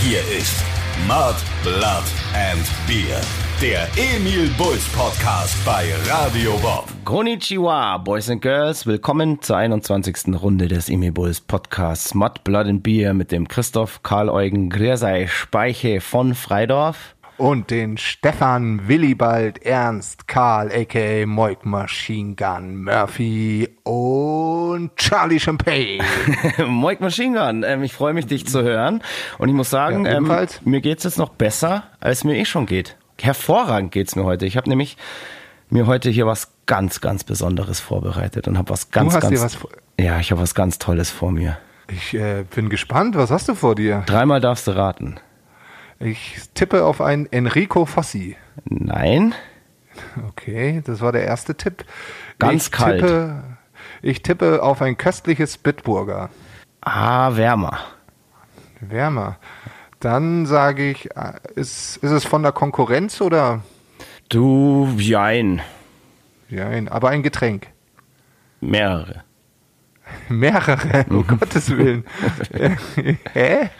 Hier ist Mud, Blood and Beer. Der Emil Bulls Podcast bei Radio Bob. Konnichiwa, Boys and Girls. Willkommen zur 21. Runde des Emil Bulls Podcasts Mud, Blood and Beer mit dem Christoph Karl Eugen Griersei Speiche von Freidorf. Und den Stefan Willibald Ernst Karl aka Moik Machine Gun Murphy und Charlie Champagne. Moik Machine Gun, ähm, ich freue mich, dich zu hören. Und ich muss sagen, Ja, ähm, mir geht's jetzt noch besser, als mir eh schon geht. Hervorragend geht's mir heute. Ich habe nämlich mir heute hier was ganz, ganz Besonderes vorbereitet und habe was ganz, hast dir ganz. was vor- ja, ich habe was ganz Tolles vor mir. Ich äh, bin gespannt, was hast du vor dir? Dreimal darfst du raten. Ich tippe auf einen Enrico Fossi. Nein. Okay, das war der erste Tipp. Ganz ich kalt. Tippe, ich tippe auf ein köstliches Bitburger. Ah, wärmer. Wärmer. Dann sage ich, äh, ist, ist es von der Konkurrenz oder? Du, jein. Nein, aber ein Getränk. Mehrere. Mehrere, um Gottes Willen. Äh, Hä?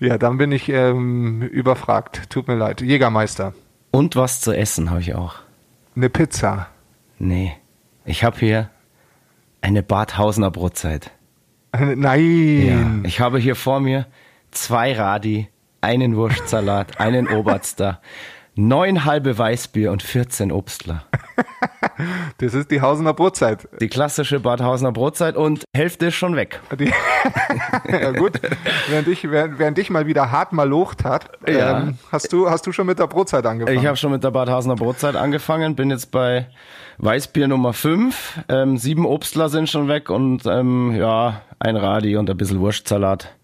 Ja, dann bin ich ähm, überfragt. Tut mir leid. Jägermeister. Und was zu essen habe ich auch. Eine Pizza. Nee. Ich habe hier eine Badhausener Brotzeit. Nein. Ich habe hier vor mir zwei Radi, einen Wurstsalat, einen Oberster, neun halbe Weißbier und 14 Obstler. Das ist die Hausener Brotzeit. Die klassische Badhausener Brotzeit und Hälfte ist schon weg. Die ja gut, während ich, während, während ich mal wieder hart malocht hat, Ja. ähm, hast, du, hast du schon mit der Brotzeit angefangen? Ich habe schon mit der Badhausener Brotzeit angefangen, bin jetzt bei Weißbier Nummer 5. Ähm, sieben Obstler sind schon weg und ähm, ja, ein Radi und ein bisschen Wurstsalat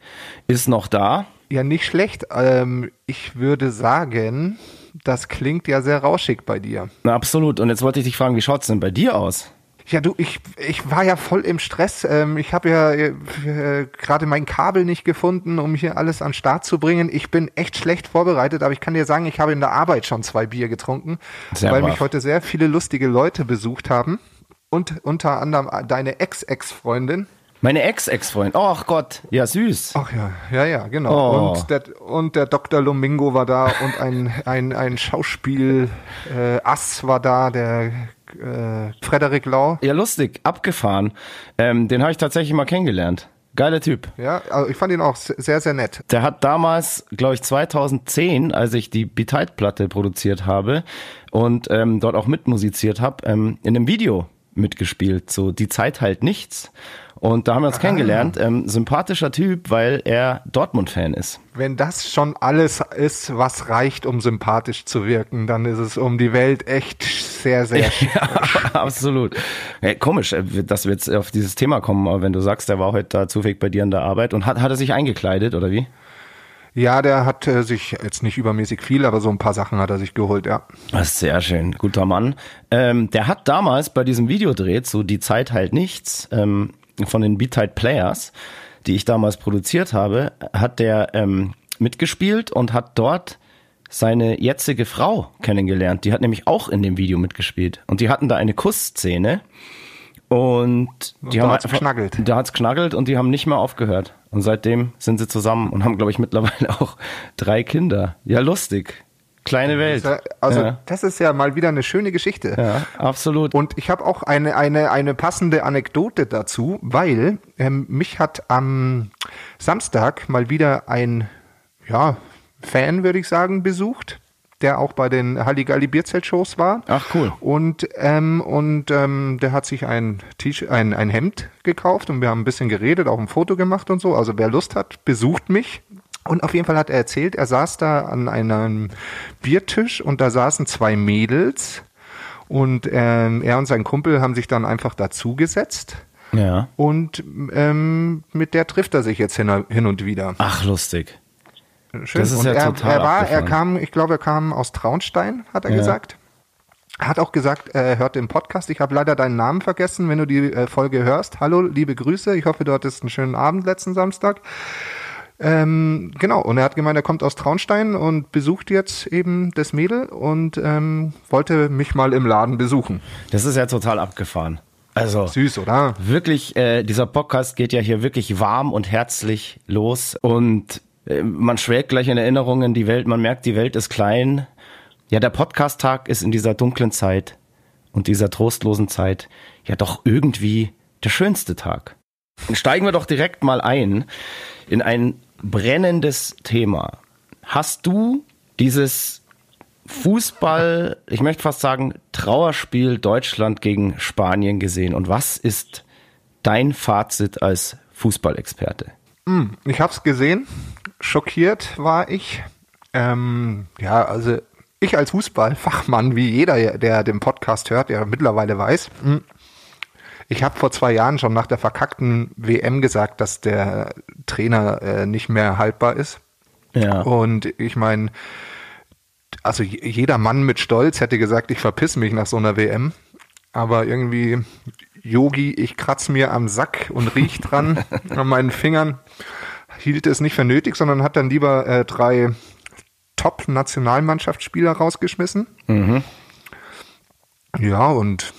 ist noch da. ja, nicht schlecht. Ähm, ich würde sagen, das klingt ja sehr rauschig bei dir. Na, absolut. Und jetzt wollte ich dich fragen, wie schaut's denn bei dir aus? Ja, du, ich, ich war ja voll im Stress. Ähm, ich habe ja äh, gerade mein Kabel nicht gefunden, um hier alles an Start zu bringen. Ich bin echt schlecht vorbereitet, aber ich kann dir sagen, ich habe in der Arbeit schon zwei Bier getrunken, Sehr weil brav. mich heute sehr viele lustige Leute besucht haben. Und unter anderem deine Ex-Ex-Freundin. Meine Ex-Ex-Freundin. Oh Gott, ja süß. Ach ja, ja, ja, genau. Oh. Und, der, und der Dr. Lomingo war da und ein, ein, ein Schauspiel äh, Ass war da, der äh, Frederik Lau. Ja, lustig, abgefahren. Ähm, den habe ich tatsächlich mal kennengelernt. Geiler Typ. Ja, also ich fand ihn auch sehr, sehr nett. Der hat damals, glaube ich, 2010, als ich die Beteid-Platte produziert habe und ähm, dort auch mitmusiziert habe, ähm, in einem Video mitgespielt. So, die Zeit halt nichts. Und da haben wir uns kennengelernt. Ähm, sympathischer Typ, weil er Dortmund-Fan ist. Wenn das schon alles ist, was reicht, um sympathisch zu wirken, dann ist es um die Welt echt sehr, sehr Ja, absolut. Ja, komisch, äh, dass wir jetzt auf dieses Thema kommen, aber wenn du sagst, der war heute da zufällig bei dir in der Arbeit und hat, hat er sich eingekleidet oder wie? Ja, der hat äh, sich jetzt nicht übermäßig viel, aber so ein paar Sachen hat er sich geholt, ja. Das ist sehr schön, guter Mann. Ähm, der hat damals bei diesem Videodreh, so die Zeit halt nichts, ähm, von den Beat-Tide Players, die ich damals produziert habe, hat der ähm, mitgespielt und hat dort seine jetzige Frau kennengelernt. Die hat nämlich auch in dem Video mitgespielt. Und die hatten da eine Kussszene. Und die da haben hat's einfach- geknackelt. Da hat's knackelt und die haben nicht mehr aufgehört. Und seitdem sind sie zusammen und haben, glaube ich, mittlerweile auch drei Kinder. Ja, lustig. Kleine Welt. Also ja. das ist ja mal wieder eine schöne Geschichte. Ja, absolut. Und ich habe auch eine, eine, eine passende Anekdote dazu, weil ähm, mich hat am Samstag mal wieder ein ja, Fan, würde ich sagen, besucht, der auch bei den Halligalli Bierzelt-Shows war. Ach, cool. Und, ähm, und ähm, der hat sich ein, T-Shirt- ein, ein Hemd gekauft und wir haben ein bisschen geredet, auch ein Foto gemacht und so. Also wer Lust hat, besucht mich. Und auf jeden Fall hat er erzählt, er saß da an einem Biertisch und da saßen zwei Mädels und ähm, er und sein Kumpel haben sich dann einfach dazugesetzt Ja. und ähm, mit der trifft er sich jetzt hin, hin und wieder. Ach, lustig. Schön. Das ist und ja er, total er war, er kam, ich glaube, er kam aus Traunstein, hat er Ja. gesagt. Er hat auch gesagt, er hört den Podcast. Ich habe leider deinen Namen vergessen, wenn du die äh, Folge hörst. Hallo, liebe Grüße. Ich hoffe, du hattest einen schönen Abend letzten Samstag. Ähm, genau, und er hat gemeint, er kommt aus Traunstein und besucht jetzt eben das Mädel und ähm, wollte mich mal im Laden besuchen. Das ist ja total abgefahren. Also Süß, oder? wirklich, äh, dieser Podcast geht ja hier wirklich warm und herzlich los und Äh, man schwelgt gleich in Erinnerungen, die Welt, man merkt, die Welt ist klein. Ja, der Podcast-Tag ist in dieser dunklen Zeit und dieser trostlosen Zeit ja doch irgendwie der schönste Tag. Steigen wir doch direkt mal ein in ein brennendes Thema. Hast du dieses Fußball, ich möchte fast sagen, Trauerspiel Deutschland gegen Spanien gesehen? Und was ist dein Fazit als Fußballexperte? Hm, ich habe es gesehen. Schockiert war ich. Ähm, ja, also ich als Fußballfachmann, wie jeder, der den Podcast hört, der mittlerweile weiß, hm, ich habe vor zwei Jahren schon nach der verkackten WM gesagt, dass der Trainer äh, nicht mehr haltbar ist. Ja. Und ich meine, also jeder Mann mit Stolz hätte gesagt, ich verpiss mich nach so einer WM. Aber irgendwie, Yogi, ich kratz mir am Sack und riech dran an meinen Fingern, hielt es nicht für nötig, sondern hat dann lieber äh, drei Top-Nationalmannschaftsspieler rausgeschmissen. Mhm. Ja, und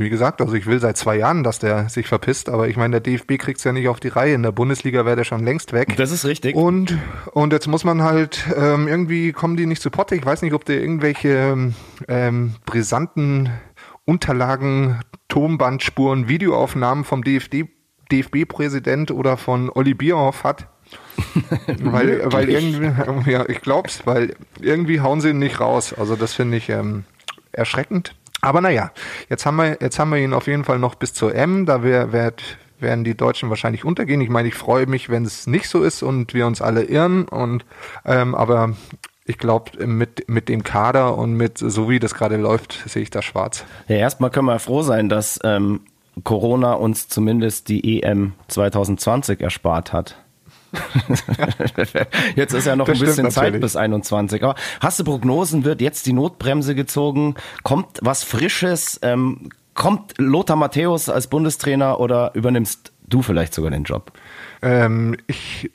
wie gesagt, also ich will seit zwei Jahren, dass der sich verpisst, aber ich meine, der DFB kriegt es ja nicht auf die Reihe. In der Bundesliga wäre der schon längst weg. Das ist richtig. Und, und jetzt muss man halt, ähm, irgendwie kommen die nicht zu Potte. Ich weiß nicht, ob der irgendwelche ähm, brisanten Unterlagen, Tonbandspuren, Videoaufnahmen vom DFB, DFB-Präsident oder von Olli Bierhoff hat. weil, weil irgendwie, ja, ich glaub's, weil irgendwie hauen sie ihn nicht raus. Also das finde ich ähm, erschreckend. Aber naja, jetzt haben wir, jetzt haben wir ihn auf jeden Fall noch bis zur M. Da wär, werd, werden die Deutschen wahrscheinlich untergehen. Ich meine, ich freue mich, wenn es nicht so ist und wir uns alle irren. Und ähm, aber ich glaube, mit, mit dem Kader und mit so wie das gerade läuft, sehe ich da schwarz. Ja, erstmal können wir froh sein, dass ähm, Corona uns zumindest die EM 2020 erspart hat. jetzt ist ja noch das ein bisschen Zeit bis 21. Aber hast du Prognosen? Wird jetzt die Notbremse gezogen? Kommt was Frisches? Ähm, kommt Lothar Matthäus als Bundestrainer oder übernimmst du vielleicht sogar den Job? Ähm, ich,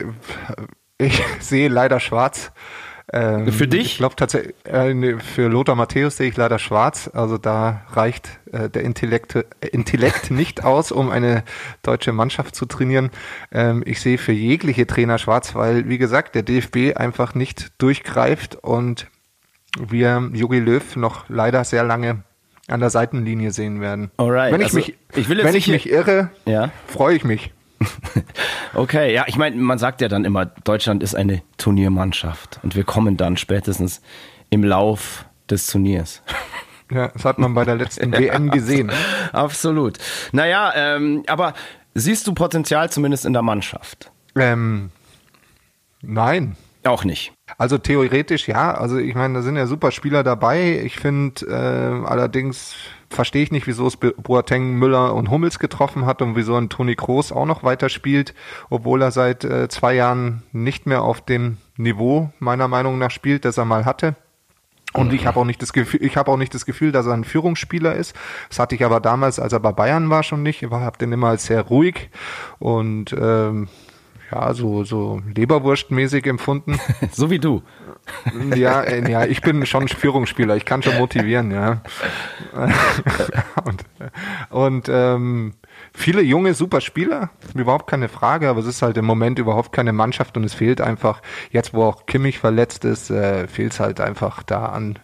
ich sehe leider schwarz. Ähm, für dich? Ich glaube tatsächlich, äh, für Lothar Matthäus sehe ich leider schwarz. Also da reicht äh, der Intellekt, äh, Intellekt nicht aus, um eine deutsche Mannschaft zu trainieren. Ähm, ich sehe für jegliche Trainer schwarz, weil, wie gesagt, der DFB einfach nicht durchgreift und wir Jogi Löw noch leider sehr lange an der Seitenlinie sehen werden. Alright. Wenn ich also, mich, ich wenn ich mich irre, ja? freue ich mich. okay, ja, ich meine, man sagt ja dann immer, Deutschland ist eine Turniermannschaft und wir kommen dann spätestens im Lauf des Turniers. Ja, das hat man bei der letzten WM gesehen. Absolut. Naja, ähm, aber siehst du Potenzial zumindest in der Mannschaft? Ähm, nein. Auch nicht. Also theoretisch ja. Also ich meine, da sind ja super Spieler dabei. Ich finde äh, allerdings verstehe ich nicht, wieso es Boateng, Müller und Hummels getroffen hat und wieso ein Toni Kroos auch noch weiter spielt, obwohl er seit äh, zwei Jahren nicht mehr auf dem Niveau meiner Meinung nach spielt, das er mal hatte. Und ich habe auch nicht das Gefühl, ich habe auch nicht das Gefühl, dass er ein Führungsspieler ist. Das hatte ich aber damals, als er bei Bayern war, schon nicht. Ich habe den immer als sehr ruhig und ähm, ja, so, so Leberwurstmäßig empfunden. so wie du. Ja, äh, ja, ich bin schon Führungsspieler, ich kann schon motivieren, ja. und und ähm, viele junge, super Spieler, überhaupt keine Frage, aber es ist halt im Moment überhaupt keine Mannschaft und es fehlt einfach, jetzt wo auch Kimmich verletzt ist, äh, fehlt es halt einfach da an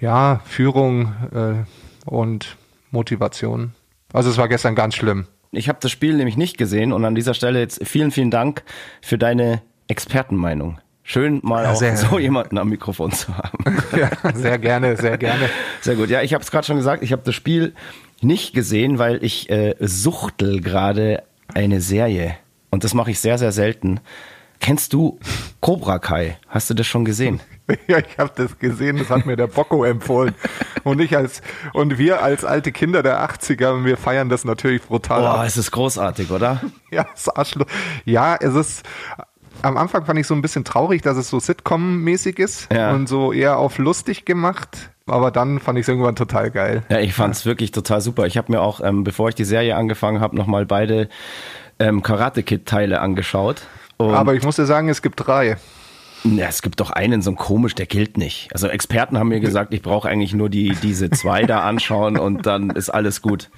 ja, Führung äh, und Motivation. Also es war gestern ganz schlimm. Ich habe das Spiel nämlich nicht gesehen und an dieser Stelle jetzt vielen, vielen Dank für deine Expertenmeinung. Schön mal ja, auch so jemanden am Mikrofon zu haben. Ja, sehr gerne, sehr gerne. Sehr gut. Ja, ich habe es gerade schon gesagt, ich habe das Spiel nicht gesehen, weil ich äh, suchtel gerade eine Serie und das mache ich sehr, sehr selten. Kennst du Cobra Kai? Hast du das schon gesehen? Ja, ich habe das gesehen, das hat mir der Bocco empfohlen. Und ich als und wir als alte Kinder der 80er, wir feiern das natürlich brutal. Boah, es ist großartig, oder? Ja, es ist Arschloch. Ja, es ist am Anfang fand ich so ein bisschen traurig, dass es so Sitcom-mäßig ist ja. und so eher auf lustig gemacht. Aber dann fand ich es irgendwann total geil. Ja, ich fand es ja. wirklich total super. Ich habe mir auch, ähm, bevor ich die Serie angefangen habe, nochmal beide ähm, Karate Kid-Teile angeschaut. Und Aber ich muss dir sagen, es gibt drei. Ja, es gibt doch einen so komisch, der gilt nicht. Also Experten haben mir gesagt, ich brauche eigentlich nur die diese zwei da anschauen und dann ist alles gut.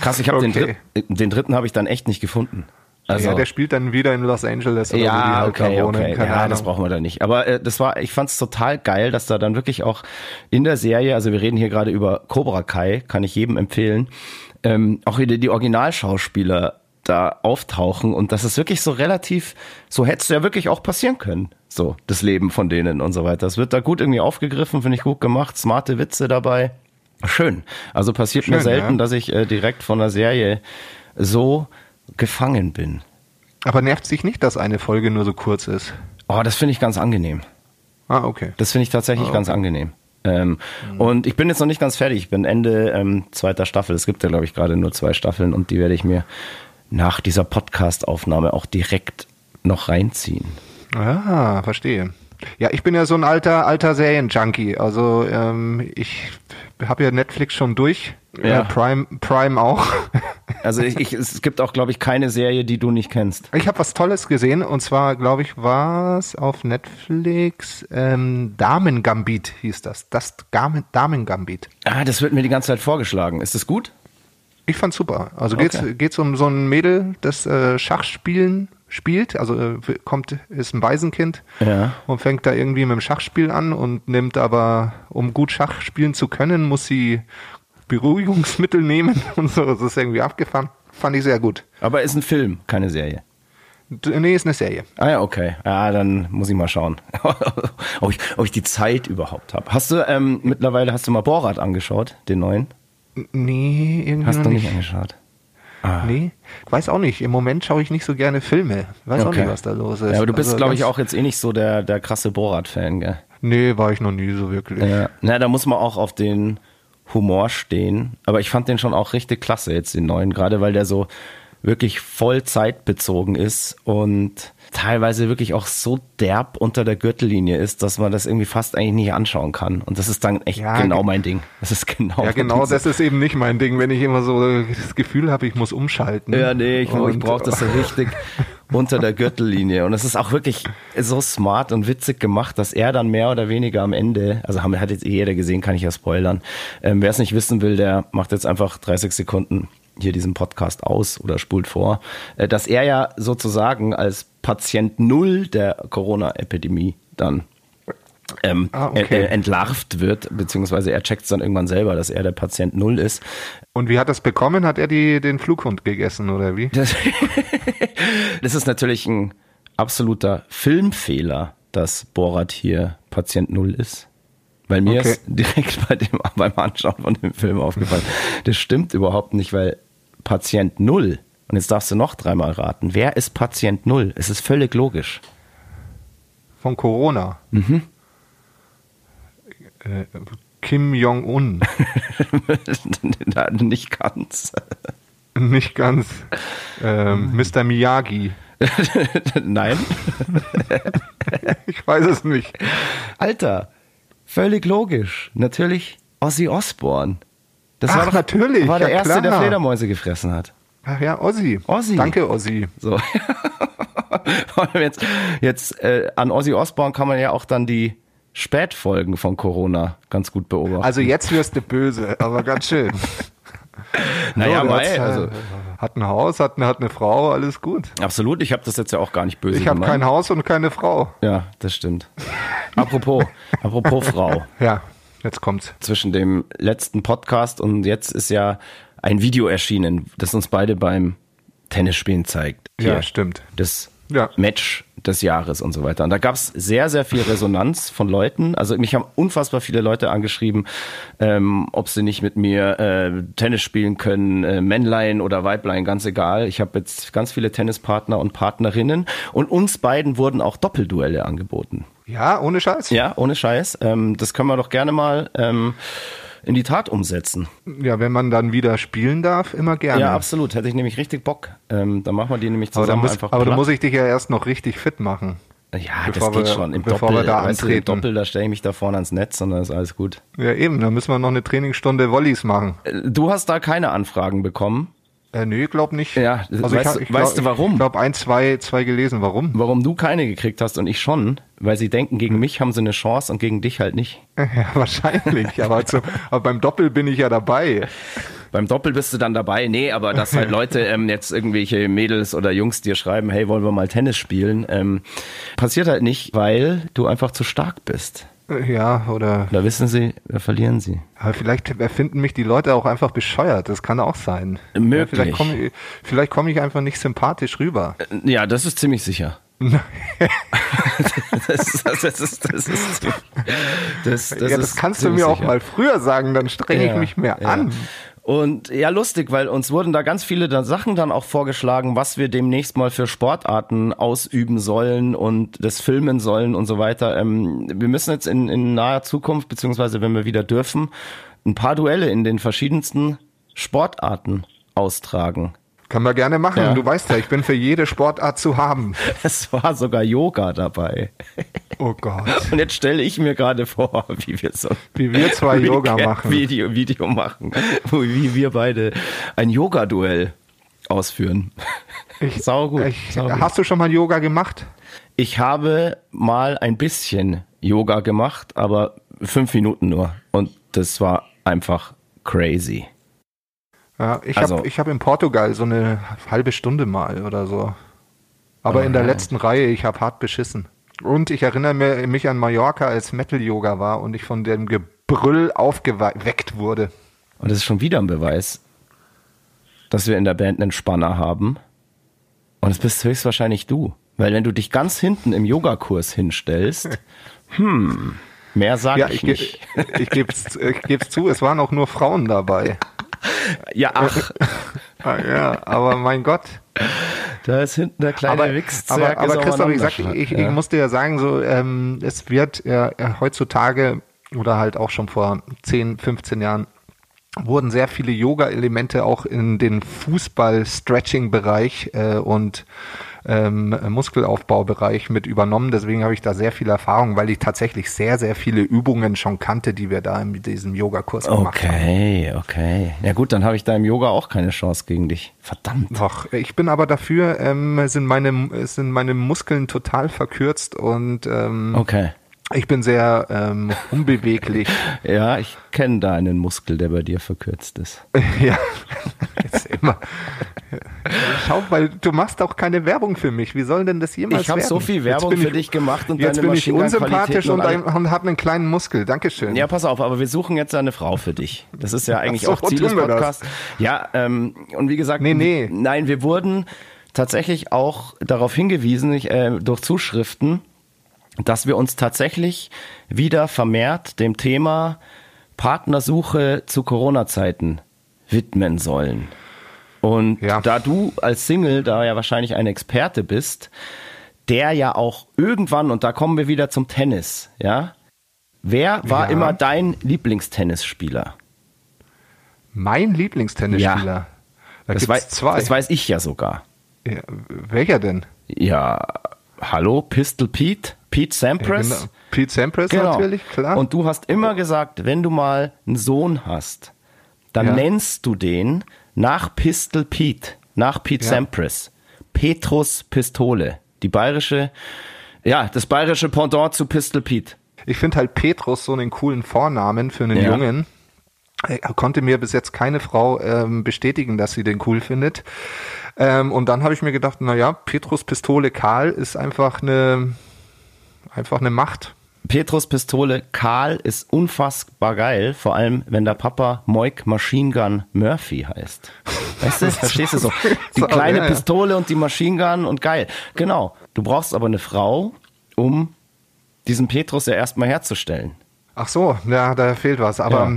Krass, ich habe okay. den, den dritten habe ich dann echt nicht gefunden. Also, ja, der spielt dann wieder in Los Angeles oder wo die ja, halt okay, da wohnen. okay. Keine Ja, Ahnung. das brauchen wir da nicht. Aber äh, das war, ich fand es total geil, dass da dann wirklich auch in der Serie, also wir reden hier gerade über Cobra Kai, kann ich jedem empfehlen, ähm, auch wieder die Originalschauspieler da auftauchen und das ist wirklich so relativ, so hätte es ja wirklich auch passieren können, so das Leben von denen und so weiter. Das wird da gut irgendwie aufgegriffen, finde ich gut gemacht, smarte Witze dabei. Schön. Also passiert mir Schön, selten, ja. dass ich äh, direkt von der Serie so gefangen bin. Aber nervt sich nicht, dass eine Folge nur so kurz ist? Oh, das finde ich ganz angenehm. Ah, okay. Das finde ich tatsächlich ganz angenehm. Ähm, Und ich bin jetzt noch nicht ganz fertig. Ich bin Ende ähm, zweiter Staffel. Es gibt ja, glaube ich, gerade nur zwei Staffeln und die werde ich mir nach dieser Podcast-Aufnahme auch direkt noch reinziehen. Ah, verstehe. Ja, ich bin ja so ein alter, alter Serien-Junkie. Also ähm, ich habe ja Netflix schon durch. Ja. Äh, Prime, Prime auch. Also ich, ich, es gibt auch, glaube ich, keine Serie, die du nicht kennst. Ich habe was Tolles gesehen und zwar, glaube ich, war es auf Netflix ähm, Damen Gambit hieß das. Das Damen, Damen Gambit. Ah, das wird mir die ganze Zeit vorgeschlagen. Ist das gut? Ich fand's super. Also geht's, Okay. geht's um so ein Mädel, das äh, Schachspielen spielt, also äh, kommt, ist ein Waisenkind Ja. und fängt da irgendwie mit dem Schachspiel an und nimmt aber, um gut Schach spielen zu können, muss sie Beruhigungsmittel nehmen und so. Das ist irgendwie abgefahren. Fand ich sehr gut. Aber ist ein Film, keine Serie. Nee, ist eine Serie. Ah ja, okay. Ja, dann muss ich mal schauen, ob, ich, ob ich die Zeit überhaupt habe. Hast du ähm, mittlerweile, hast du mal Borat angeschaut, den neuen? Nee, irgendwie Hast du nicht. nicht angeschaut? Nee, weiß auch nicht. Im Moment schaue ich nicht so gerne Filme. Weiß auch Okay. nicht, was da los ist. Ja, aber du bist, Also glaube ich, auch jetzt eh nicht so der, der krasse Borat-Fan, gell? Nee, war ich noch nie so wirklich. Ja. Na, da muss man auch auf den Humor stehen. Aber ich fand den schon auch richtig klasse jetzt, den neuen, gerade weil der so wirklich voll zeitbezogen ist und teilweise wirklich auch so derb unter der Gürtellinie ist, dass man das irgendwie fast eigentlich nicht anschauen kann. Und das ist dann echt Ja, genau ge- mein Ding. Das ist genau Ja, genau, das ist eben nicht mein Ding, wenn ich immer so das Gefühl habe, ich muss umschalten. Ja, nee, ich, ich Und- brauche das so richtig unter der Gürtellinie. Und es ist auch wirklich so smart und witzig gemacht, dass er dann mehr oder weniger am Ende, also haben, hat jetzt eh jeder gesehen, kann ich ja spoilern. Ähm, Wer es nicht wissen will, der macht jetzt einfach 30 Sekunden hier diesen Podcast aus oder spult vor, äh, dass er ja sozusagen als Patient Null der Corona-Epidemie dann ähm, Ah, okay. äh, entlarvt wird, beziehungsweise er checkt es dann irgendwann selber, dass er der Patient Null ist. Und wie hat das bekommen? Hat er die, den Flughund gegessen oder wie? Das, das ist natürlich ein absoluter Filmfehler, dass Borat hier Patient Null ist. Weil mir Okay. ist direkt bei dem, beim Anschauen von dem Film aufgefallen, das stimmt überhaupt nicht, weil Patient Null, und jetzt darfst du noch dreimal raten, wer ist Patient Null? Es ist völlig logisch. Von Corona. Mhm. Äh, Kim Jong-un. Nicht ganz. Nicht ganz. Ähm, Mr. Miyagi. Nein. Ich weiß es nicht. Alter, völlig logisch. Natürlich Ozzy Osbourne. Das Ach, war doch, natürlich, war der ja Erste, der klar. Fledermäuse gefressen hat. Ach ja, Ozzy. Ozzy. Danke, Ozzy. So. Jetzt jetzt äh, an Ozzy Osbourne kann man ja auch dann die Spätfolgen von Corona ganz gut beobachten. Also jetzt wirst du böse, aber ganz schön. naja, So, der mei, hat's, äh, also hat ein Haus, hat eine, hat eine Frau, alles gut. absolut. Ich habe das jetzt ja auch gar nicht böse Ich habe gemeint. kein Haus und keine Frau. Ja, das stimmt. apropos, apropos Frau. Ja, jetzt kommt's. Zwischen dem letzten Podcast und jetzt ist ja ein Video erschienen, das uns beide beim Tennisspielen zeigt. Ja, stimmt. Das Ja. Match des Jahres und so weiter. Und da gab es sehr, sehr viel Resonanz von Leuten. Also mich haben unfassbar viele Leute angeschrieben, ähm, ob sie nicht mit mir äh, Tennis spielen können, äh, Männlein oder Weiblein, ganz egal. Ich habe jetzt ganz viele Tennispartner und Partnerinnen und uns beiden wurden auch Doppelduelle angeboten. Ja, ohne Scheiß. Ja, ohne Scheiß. Ähm, das können wir doch gerne mal ähm, in die Tat umsetzen. Ja, wenn man dann wieder spielen darf, immer gerne. Ja, absolut. Hätte ich nämlich richtig Bock. Ähm, dann machen wir die nämlich aber zusammen muss, einfach aber da muss ich dich ja erst noch richtig fit machen. Ja, bevor das geht wir- schon. Im bevor Doppel, wir da weißt du, im antreten. Doppel, da stelle ich mich da vorne ans Netz und dann ist alles gut. Ja, eben, da müssen wir noch eine Trainingsstunde Volleys machen. Äh, Du hast da keine Anfragen bekommen. Äh, nee, glaub nicht. Ja, also weißt- ich, ich weißt glaub, du warum? Ich glaube, ein, zwei, zwei gelesen. Warum? Warum du keine gekriegt hast und ich schon? Weil sie denken, gegen mich haben sie eine Chance und gegen dich halt nicht. Ja, wahrscheinlich. aber, zu, aber beim Doppel bin ich ja dabei. beim Doppel bist du dann dabei. Nee, aber dass halt Leute ähm, jetzt irgendwelche Mädels oder Jungs dir schreiben, hey, wollen wir mal Tennis spielen, ähm, passiert halt nicht, weil du einfach zu stark bist. Ja, oder. Da wissen sie, da verlieren sie. Aber vielleicht finden mich die Leute auch einfach bescheuert. Das kann auch sein. Möglich. Ja, vielleicht komme ich, vielleicht komm ich einfach nicht sympathisch rüber. Ja, das ist ziemlich sicher. das, das, das, ist, das, ist, das, das, ja, das kannst du mir auch mal früher sagen, dann strenge ja, ich mich mehr an. Und ja, lustig, weil uns wurden da ganz viele Sachen dann auch vorgeschlagen, was wir demnächst mal für Sportarten ausüben sollen und das filmen sollen und so weiter. Ähm, wir müssen jetzt in, in naher Zukunft, beziehungsweise wenn wir wieder dürfen, ein paar Duelle in den verschiedensten Sportarten austragen. Kann man gerne machen. Ja. Du weißt ja, ich bin für jede Sportart zu haben. Es war sogar Yoga dabei. Oh Gott. Und jetzt stelle ich mir gerade vor, wie wir so wie wir zwei Yoga machen. Video, Video machen, wie wir beide ein Yoga-Duell ausführen. Ich, Sau gut. Ich, Sau gut. Hast du schon mal Yoga gemacht? Ich habe mal ein bisschen Yoga gemacht, aber fünf Minuten nur. Und das war einfach crazy. Ja, ich also, habe hab in Portugal so eine halbe Stunde mal oder so. Aber oh, in der letzten Reihe, ich habe hart beschissen. Und ich erinnere mich an Mallorca, als Metal-Yoga war und ich von dem Gebrüll aufgeweckt wurde. Und das ist schon wieder ein Beweis, dass wir in der Band einen Spanner haben. Und es bist höchstwahrscheinlich du. Weil wenn du dich ganz hinten im Yogakurs hinstellst, hm, mehr sag ja, ich, ich nicht. Ich gebe es ich zu, es waren auch nur Frauen dabei. Ja, ach. Ah, ja, aber mein Gott. Da ist hinten der kleine aber, Aber, aber Christoph, ich, sag, ich, ja. ich muss dir ja sagen, so, ähm, es wird äh, heutzutage oder halt auch schon vor 10, 15 Jahren wurden sehr viele Yoga-Elemente auch in den Fußball-Stretching-Bereich äh, und ähm, Muskelaufbaubereich mit übernommen. Deswegen habe ich da sehr viel Erfahrung, weil ich tatsächlich sehr, sehr viele Übungen schon kannte, die wir da in diesem Yogakurs gemacht okay, haben. Okay, okay. Ja gut, dann habe ich da im Yoga auch keine Chance gegen dich. Verdammt. Doch, ich bin aber dafür, ähm, sind, meine, sind meine Muskeln total verkürzt und ähm, okay. Ich bin sehr ähm, unbeweglich. ja, ich kenne da einen Muskel, der bei dir verkürzt ist. ja, jetzt immer. Schau, weil du machst auch keine Werbung für mich. Wie soll denn das jemals Ich habe so viel Werbung für dich gemacht und jetzt deine bin ich unsympathisch und, ein, und habe einen kleinen Muskel. Dankeschön. Ja, pass auf, aber wir suchen jetzt eine Frau für dich. Das ist ja eigentlich so, auch Ziel des Podcasts. Ja, ähm, und wie gesagt, nee, nee. nein, wir wurden tatsächlich auch darauf hingewiesen, ich, äh, durch Zuschriften, dass wir uns tatsächlich wieder vermehrt dem Thema Partnersuche zu Corona-Zeiten widmen sollen. Und ja. da du als Single da ja wahrscheinlich ein Experte bist, der ja auch irgendwann, und da kommen wir wieder zum Tennis, ja? Wer war ja. immer dein Lieblingstennisspieler? Mein Lieblingstennisspieler? Ja. Da das, weiß, zwei. das weiß ich ja sogar. Ja, welcher denn? Ja, hallo, Pistol Pete, Pete Sampras. Ja, genau. Pete Sampras genau. natürlich, klar. Und du hast immer gesagt, wenn du mal einen Sohn hast, dann nennst du den nach Pistol Pete, nach Pete ja. Sampras, Petrus Pistole, die bayerische, ja, das bayerische Pendant zu Pistol Pete. Ich finde halt Petrus so einen coolen Vornamen für einen ja. Jungen. Er konnte mir bis jetzt keine Frau ähm, bestätigen, dass sie den cool findet. Ähm, und dann habe ich mir gedacht, na ja, Petrus Pistole Karl ist einfach eine einfach eine Macht. Petrus Pistole Karl ist unfassbar geil, vor allem wenn der Papa Moik Machine Gun Murphy heißt. Weißt du, verstehst du so? Die kleine ja, ja. Pistole und die Machine Gun und geil. Genau. Du brauchst aber eine Frau, um diesen Petrus ja erstmal herzustellen. Ach so, ja, da fehlt was. Aber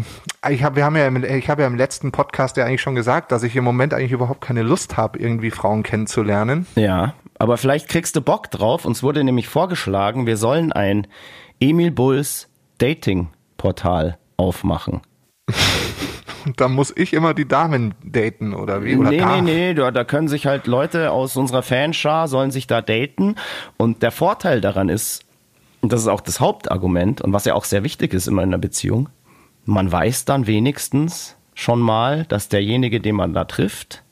ja. ich habe, wir haben ja, im, ich habe ja im letzten Podcast ja eigentlich schon gesagt, dass ich im Moment eigentlich überhaupt keine Lust habe, irgendwie Frauen kennenzulernen. Ja, aber vielleicht kriegst du Bock drauf. Uns wurde nämlich vorgeschlagen, wir sollen ein Emil Bulls Dating-Portal aufmachen. da muss ich immer die Damen daten oder wie? Oder nee, darf? nee, nee, da, da können sich halt Leute aus unserer Fanschar sollen sich da daten und der Vorteil daran ist, und das ist auch das Hauptargument und was ja auch sehr wichtig ist in einer Beziehung, man weiß dann wenigstens schon mal, dass derjenige, den man da trifft,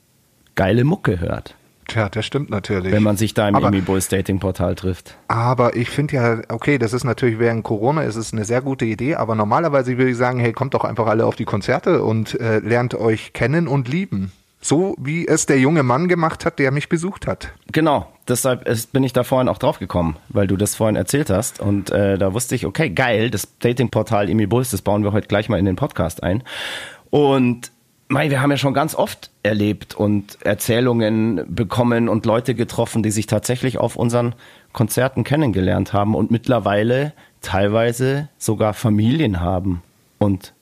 geile Mucke hört. Tja, das stimmt natürlich. Wenn man sich da im Aber- Amy Bulls Dating Portal trifft. Aber ich finde ja, okay, das ist natürlich während Corona, ist es eine sehr gute Idee, aber normalerweise würde ich sagen, hey, kommt doch einfach alle auf die Konzerte und äh, lernt euch kennen und lieben. So wie es der junge Mann gemacht hat, der mich besucht hat. Genau, deshalb ist, bin ich da vorhin auch drauf gekommen, weil du das vorhin erzählt hast. Und äh, da wusste ich, okay, geil, das Datingportal Emi Bulls, das bauen wir heute gleich mal in den Podcast ein. Und mei, wir haben ja schon ganz oft erlebt und Erzählungen bekommen und Leute getroffen, die sich tatsächlich auf unseren Konzerten kennengelernt haben und mittlerweile teilweise sogar Familien haben und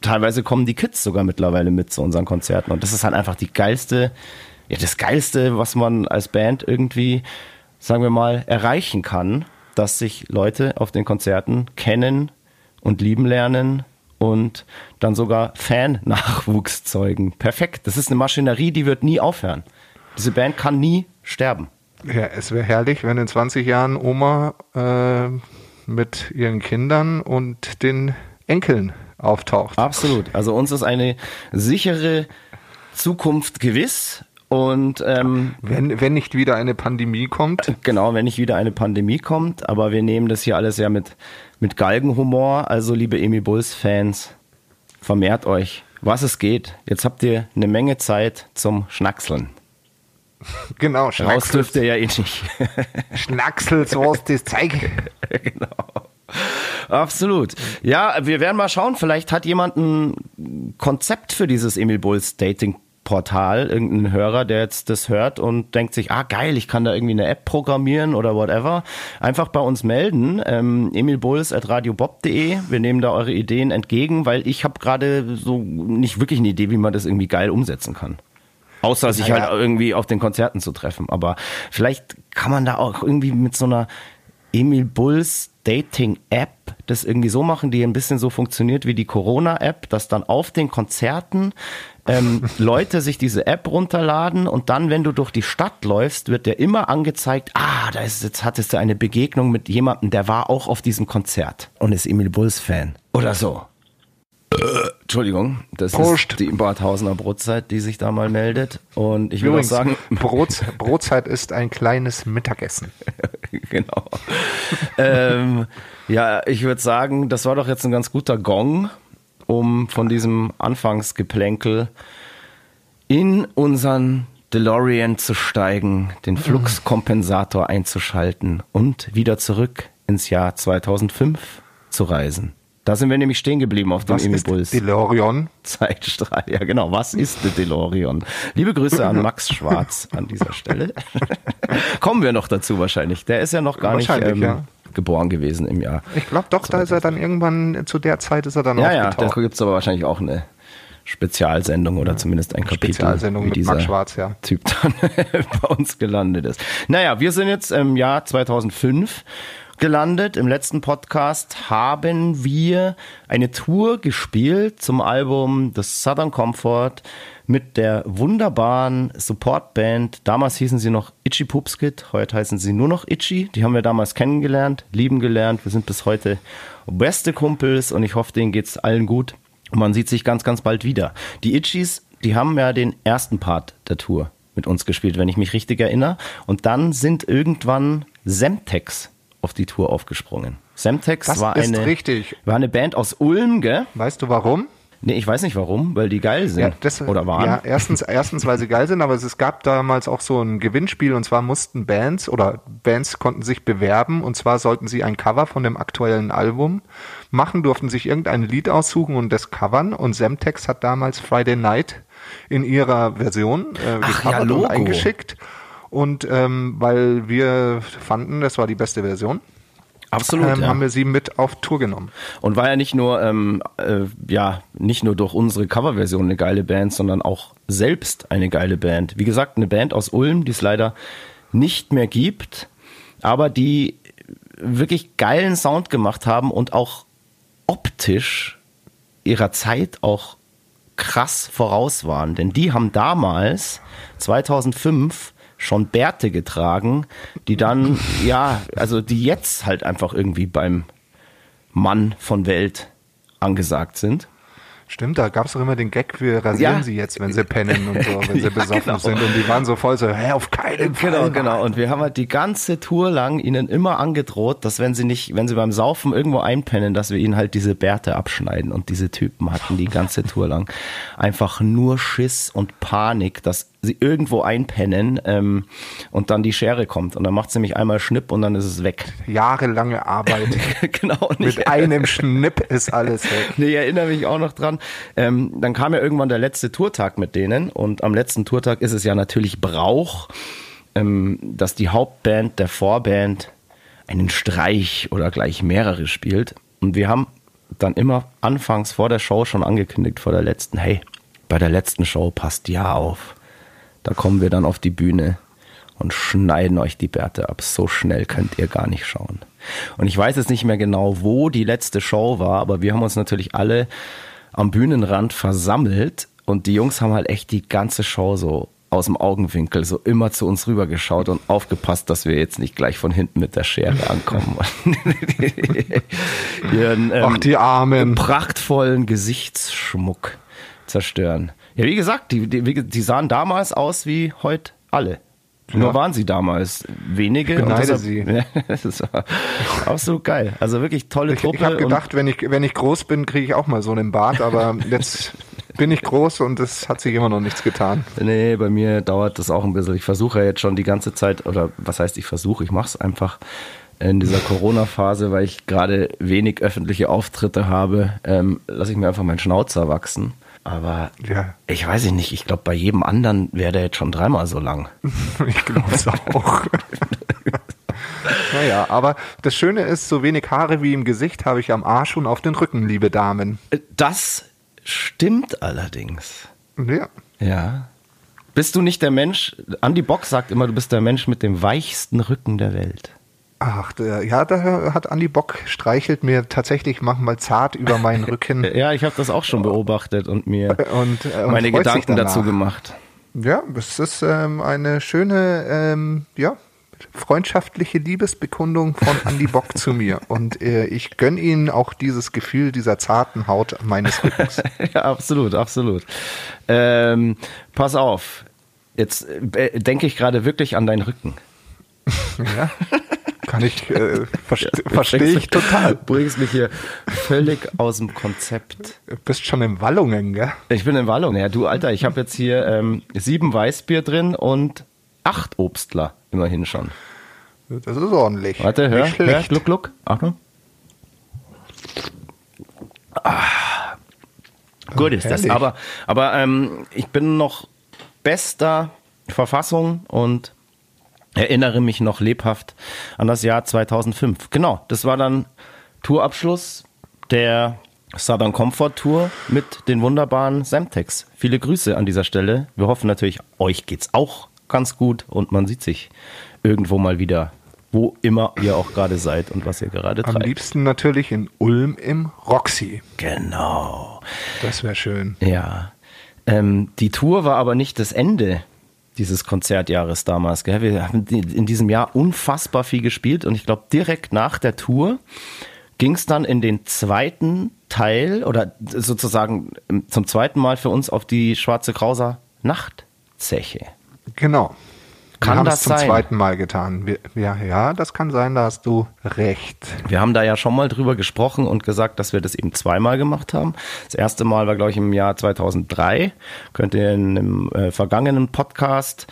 teilweise kommen die Kids sogar mittlerweile mit zu unseren Konzerten. Und das ist halt einfach die geilste, ja, das Geilste, was man als Band irgendwie, sagen wir mal, erreichen kann, dass sich Leute auf den Konzerten kennen und lieben lernen und dann sogar Fan-Nachwuchs zeugen. Perfekt. Das ist eine Maschinerie, die wird nie aufhören. Diese Band kann nie sterben. Ja, es wäre herrlich, wenn in 20 Jahren Oma äh, mit ihren Kindern und den Enkeln auftaucht. Absolut. Also uns ist eine sichere Zukunft gewiss. Und ähm, Wenn, wenn nicht wieder eine Pandemie kommt. Genau, wenn nicht wieder eine Pandemie kommt, aber wir nehmen das hier alles ja mit, mit Galgenhumor. Also, liebe Emi Bulls-Fans, vermehrt euch, was es geht. Jetzt habt ihr eine Menge Zeit zum Schnackseln. Genau, Raus Schnacksels, dürft ihr ja eh nicht. Schnacksels, was das Zeug. Absolut. Ja, wir werden mal schauen. Vielleicht hat jemand ein Konzept für dieses Emil Bulls Dating Portal, irgendein Hörer, der jetzt das hört und denkt sich, ah geil, ich kann da irgendwie eine App programmieren oder whatever. Einfach bei uns melden, ähm, emilbulls.radiobob.de. Wir nehmen da eure Ideen entgegen, weil ich habe gerade so nicht wirklich eine Idee, wie man das irgendwie geil umsetzen kann. Außer sich halt irgendwie auf den Konzerten zu treffen. Aber vielleicht kann man da auch irgendwie mit so einer Emil Bulls Dating App das irgendwie so machen, die ein bisschen so funktioniert wie die Corona App, dass dann auf den Konzerten ähm, Leute sich diese App runterladen und dann, wenn du durch die Stadt läufst, wird dir immer angezeigt, ah, da ist jetzt hattest du eine Begegnung mit jemandem, der war auch auf diesem Konzert und ist Emil Bulls Fan oder so. Entschuldigung, das Prost. ist die Badhausener Brotzeit, die sich da mal meldet. Und ich will Übrigens, auch sagen, Brot, Brotzeit ist ein kleines Mittagessen. genau. ähm, ja, ich würde sagen, das war doch jetzt ein ganz guter Gong, um von diesem Anfangsgeplänkel in unseren DeLorean zu steigen, den Fluxkompensator einzuschalten und wieder zurück ins Jahr 2005 zu reisen. Da sind wir nämlich stehen geblieben auf dem Was Emil ist Bulls. DeLorean? Zeitstrahl. Ja, genau. Was ist der DeLorean? Liebe Grüße an Max Schwarz an dieser Stelle. Kommen wir noch dazu wahrscheinlich. Der ist ja noch gar nicht ähm, ja. Geboren gewesen im Jahr. Ich glaube doch, da ist er dann irgendwann, zu der Zeit ist er dann Ja, ja, da aufgetaucht. gibt es aber wahrscheinlich auch eine Spezialsendung oder zumindest ein Kapitel, Spezialsendung wie mit dieser Max Schwarz, ja. Typ dann bei uns gelandet ist. Naja, wir sind jetzt im Jahr 2005 gelandet. Im letzten Podcast haben wir eine Tour gespielt zum Album The Southern Comfort mit der wunderbaren Supportband. Damals hießen sie noch Itchy Poopskit, heute heißen sie nur noch Itchy. Die haben wir damals kennengelernt, lieben gelernt. Wir sind bis heute beste Kumpels und ich hoffe, denen geht's allen gut. Und man sieht sich ganz, ganz bald wieder. Die Itchies, die haben ja den ersten Part der Tour mit uns gespielt, wenn ich mich richtig erinnere. Und dann sind irgendwann Semtex auf die Tour aufgesprungen. Semtex Das war eine, richtig. war eine Band aus Ulm, gell? Weißt du warum? Nee, ich weiß nicht warum, weil die geil sind. oder waren. Ja, erstens, erstens, weil sie geil sind, aber es gab damals auch so ein Gewinnspiel und zwar mussten Bands oder Bands konnten sich bewerben und zwar sollten sie ein Cover von dem aktuellen Album machen, durften sich irgendein Lied aussuchen und das covern und Semtex hat damals Friday Night in ihrer Version äh, Ach, ja, und eingeschickt und ähm, weil wir fanden, das war die beste Version, Absolut. ähm, ja. haben wir sie mit auf Tour genommen. Und war ja nicht nur, ähm, äh, ja, nicht nur durch unsere Coverversion eine geile Band, sondern auch selbst eine geile Band. Wie gesagt, eine Band aus Ulm, die es leider nicht mehr gibt, aber die wirklich geilen Sound gemacht haben und auch optisch ihrer Zeit auch krass voraus waren. Denn die haben damals, 2005, schon Bärte getragen, die dann, ja, also die jetzt halt einfach irgendwie beim Mann von Welt angesagt sind. Stimmt, da gab es doch immer den Gag, wir rasieren Ja. sie jetzt, wenn sie pennen und so, wenn sie Ja, besoffen genau. sind. Und die waren so voll so, hä, auf keinen Fall. Genau, genau. Und wir haben halt die ganze Tour lang ihnen immer angedroht, dass wenn sie nicht, wenn sie beim Saufen irgendwo einpennen, dass wir ihnen halt diese Bärte abschneiden. Und diese Typen hatten die ganze Tour lang einfach nur Schiss und Panik, dass sie irgendwo einpennen ähm, und dann die Schere kommt. Und dann macht sie nämlich einmal Schnipp und dann ist es weg. Jahrelange Arbeit. genau. Mit einem Schnipp ist alles weg. Nee, ich erinnere mich auch noch dran. Ähm, dann kam ja irgendwann der letzte Tourtag mit denen und am letzten Tourtag ist es ja natürlich Brauch, ähm, dass die Hauptband der Vorband einen Streich oder gleich mehrere spielt. Und wir haben dann immer anfangs vor der Show schon angekündigt, vor der letzten, hey, bei der letzten Show passt ja auf. Da kommen wir dann auf die Bühne und schneiden euch die Bärte ab. So schnell könnt ihr gar nicht schauen. Und ich weiß jetzt nicht mehr genau, wo die letzte Show war, aber wir haben uns natürlich alle am Bühnenrand versammelt und die Jungs haben halt echt die ganze Show so aus dem Augenwinkel so immer zu uns rübergeschaut und aufgepasst, dass wir jetzt nicht gleich von hinten mit der Schere ankommen. Ihren, ähm, Ach, die Armen. prachtvollen Gesichtsschmuck zerstören. Ja, wie gesagt, die, die, die sahen damals aus wie heute alle. Nur waren sie damals wenige. Ich beneide sie. Ja, das ist absolut geil. Also wirklich tolle Ich, Truppe. ich habe gedacht, wenn ich, wenn ich groß bin, kriege ich auch mal so einen Bart, aber jetzt bin ich groß und es hat sich immer noch nichts getan. Nee, bei mir dauert das auch ein bisschen. Ich versuche ja jetzt schon die ganze Zeit, oder was heißt ich versuche, ich mache es einfach in dieser Corona-Phase, weil ich gerade wenig öffentliche Auftritte habe, ähm, lasse ich mir einfach meinen Schnauzer wachsen. Aber Ja. ich weiß ich nicht, ich glaube, bei jedem anderen wäre der jetzt schon dreimal so lang. Ich glaube es auch. naja, aber das Schöne ist, so wenig Haare wie im Gesicht habe ich am Arsch und auf den Rücken, liebe Damen. Äh, Das stimmt allerdings. Ja. Ja. Bist du nicht der Mensch, Andy Bock sagt immer, du bist der Mensch mit dem weichsten Rücken der Welt. Ach, ja, da hat Andi Bock streichelt mir tatsächlich manchmal zart über meinen Rücken. Ja, ich habe das auch schon beobachtet und mir Und, äh, und meine Gedanken dazu gemacht. Ja, es ist ähm, eine schöne, ähm, ja, freundschaftliche Liebesbekundung von Andi Bock zu mir. Und äh, ich gönn ihm auch dieses Gefühl dieser zarten Haut meines Rückens. ja, absolut, absolut. Ähm, pass auf, jetzt äh, denke ich gerade wirklich an deinen Rücken. ja, kann ich, äh, verste verstehe ich total. Du bringst mich hier völlig aus dem Konzept. Du bist schon in Wallungen, gell? Ich bin in Wallung. Ja, du Alter, ich habe jetzt hier ähm, sieben Weißbier drin und acht Obstler immerhin schon. Das ist ordentlich. Warte, hör, Nicht hör, gluck, gluck. Achtung. Ah. Gut ist das. Aber, aber ähm, ich bin noch bester Verfassung und erinnere mich noch lebhaft an das Jahr 2005. Genau, das war dann Tourabschluss der Southern Comfort Tour mit den wunderbaren Semtex. Viele Grüße an dieser Stelle. Wir hoffen natürlich, euch geht's auch ganz gut und man sieht sich irgendwo mal wieder, wo immer ihr auch gerade seid und was ihr gerade Am treibt. liebsten natürlich in Ulm im Roxy. Genau. Das wäre schön. Ja. Ähm, die Tour war aber nicht das Ende dieses Konzertjahres damals. Gell? Wir haben in diesem Jahr unfassbar viel gespielt und ich glaube, direkt nach der Tour ging es dann in den zweiten Teil oder sozusagen zum zweiten Mal für uns auf die Schwarze Krauser Nachtzeche. Genau. Kann wir haben das es zum sein? zweiten Mal getan. Wir, ja, ja, das kann sein, da hast du recht. Wir haben da ja schon mal drüber gesprochen und gesagt, dass wir das eben zweimal gemacht haben. Das erste Mal war, glaube ich, im Jahr 2003. Könnt ihr in einem äh, vergangenen Podcast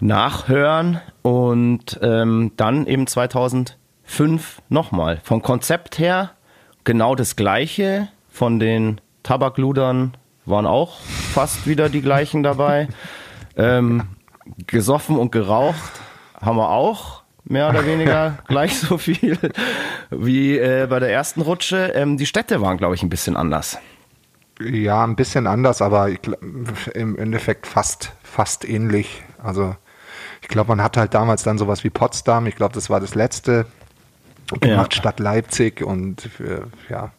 nachhören. Und ähm, dann eben 2005 nochmal. Vom Konzept her genau das gleiche. Von den Tabakludern waren auch fast wieder die gleichen dabei. Ähm, gesoffen und geraucht haben wir auch mehr oder weniger gleich so viel wie äh, bei der ersten Rutsche. Ähm, die Städte waren, glaube ich, ein bisschen anders. Ja, ein bisschen anders, aber ich, gl- im Endeffekt fast, fast ähnlich. Also ich glaube, man hat halt damals dann sowas wie Potsdam. Ich glaube, das war das letzte gemacht Ja. statt Leipzig und äh, ja,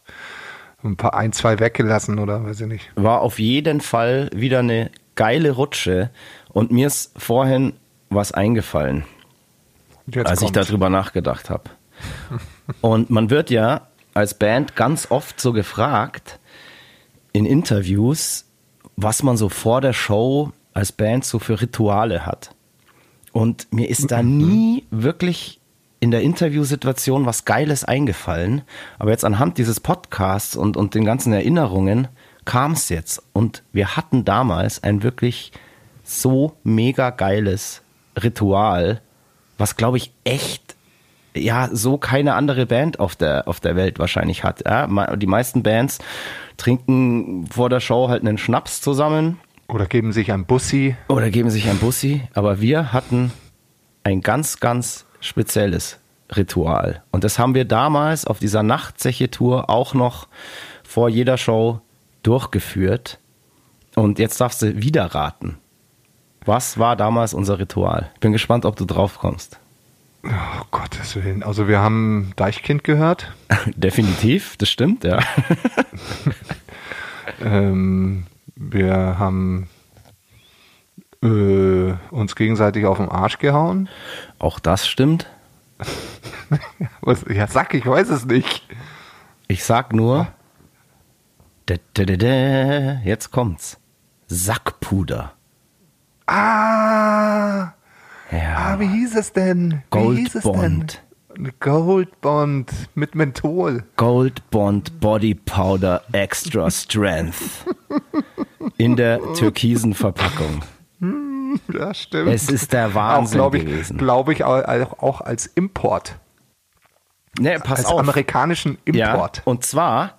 ein paar ein, zwei weggelassen oder weiß ich nicht. War auf jeden Fall wieder eine geile Rutsche und mir ist vorhin was eingefallen. Jetzt als ich kommt's. darüber nachgedacht habe. Und man wird ja als Band ganz oft so gefragt, in Interviews, was man so vor der Show als Band so für Rituale hat. Und mir ist da nie wirklich in der Interviewsituation was Geiles eingefallen. Aber jetzt anhand dieses Podcasts und, und den ganzen Erinnerungen kam es jetzt. Und wir hatten damals ein wirklich so mega geiles Ritual, was glaube ich echt ja so keine andere Band auf der auf der Welt wahrscheinlich hat. Ja, die meisten Bands trinken vor der Show halt einen Schnaps zusammen. Oder geben sich ein Bussi. Oder geben sich ein Bussi, aber wir hatten ein ganz ganz spezielles Ritual. Und das haben wir damals auf dieser Nachtzeche Tour auch noch vor jeder Show durchgeführt. Und jetzt darfst du wieder raten. Was war damals unser Ritual? Bin gespannt, ob du drauf kommst. Oh Gottes Willen. Also wir haben Deichkind gehört. Definitiv, das stimmt, ja. ähm, wir haben äh, uns gegenseitig auf den Arsch gehauen. Auch das stimmt. Was, ja, sag, ich weiß es nicht. Ich sag nur, da, da, da, jetzt kommt's. Sackpuder. Ah! Ja. Ah, wie hieß es denn? Gold wie hieß Bond. Es denn? Gold Bond mit Menthol. Gold Bond Body Powder Extra Strength. In der türkisen Verpackung. Hm, ja, stimmt. Es ist der Wahnsinn auch, gewesen. Glaube ich auch, auch als Import. Ne, pass als auf. amerikanischen Import. Ja, und zwar,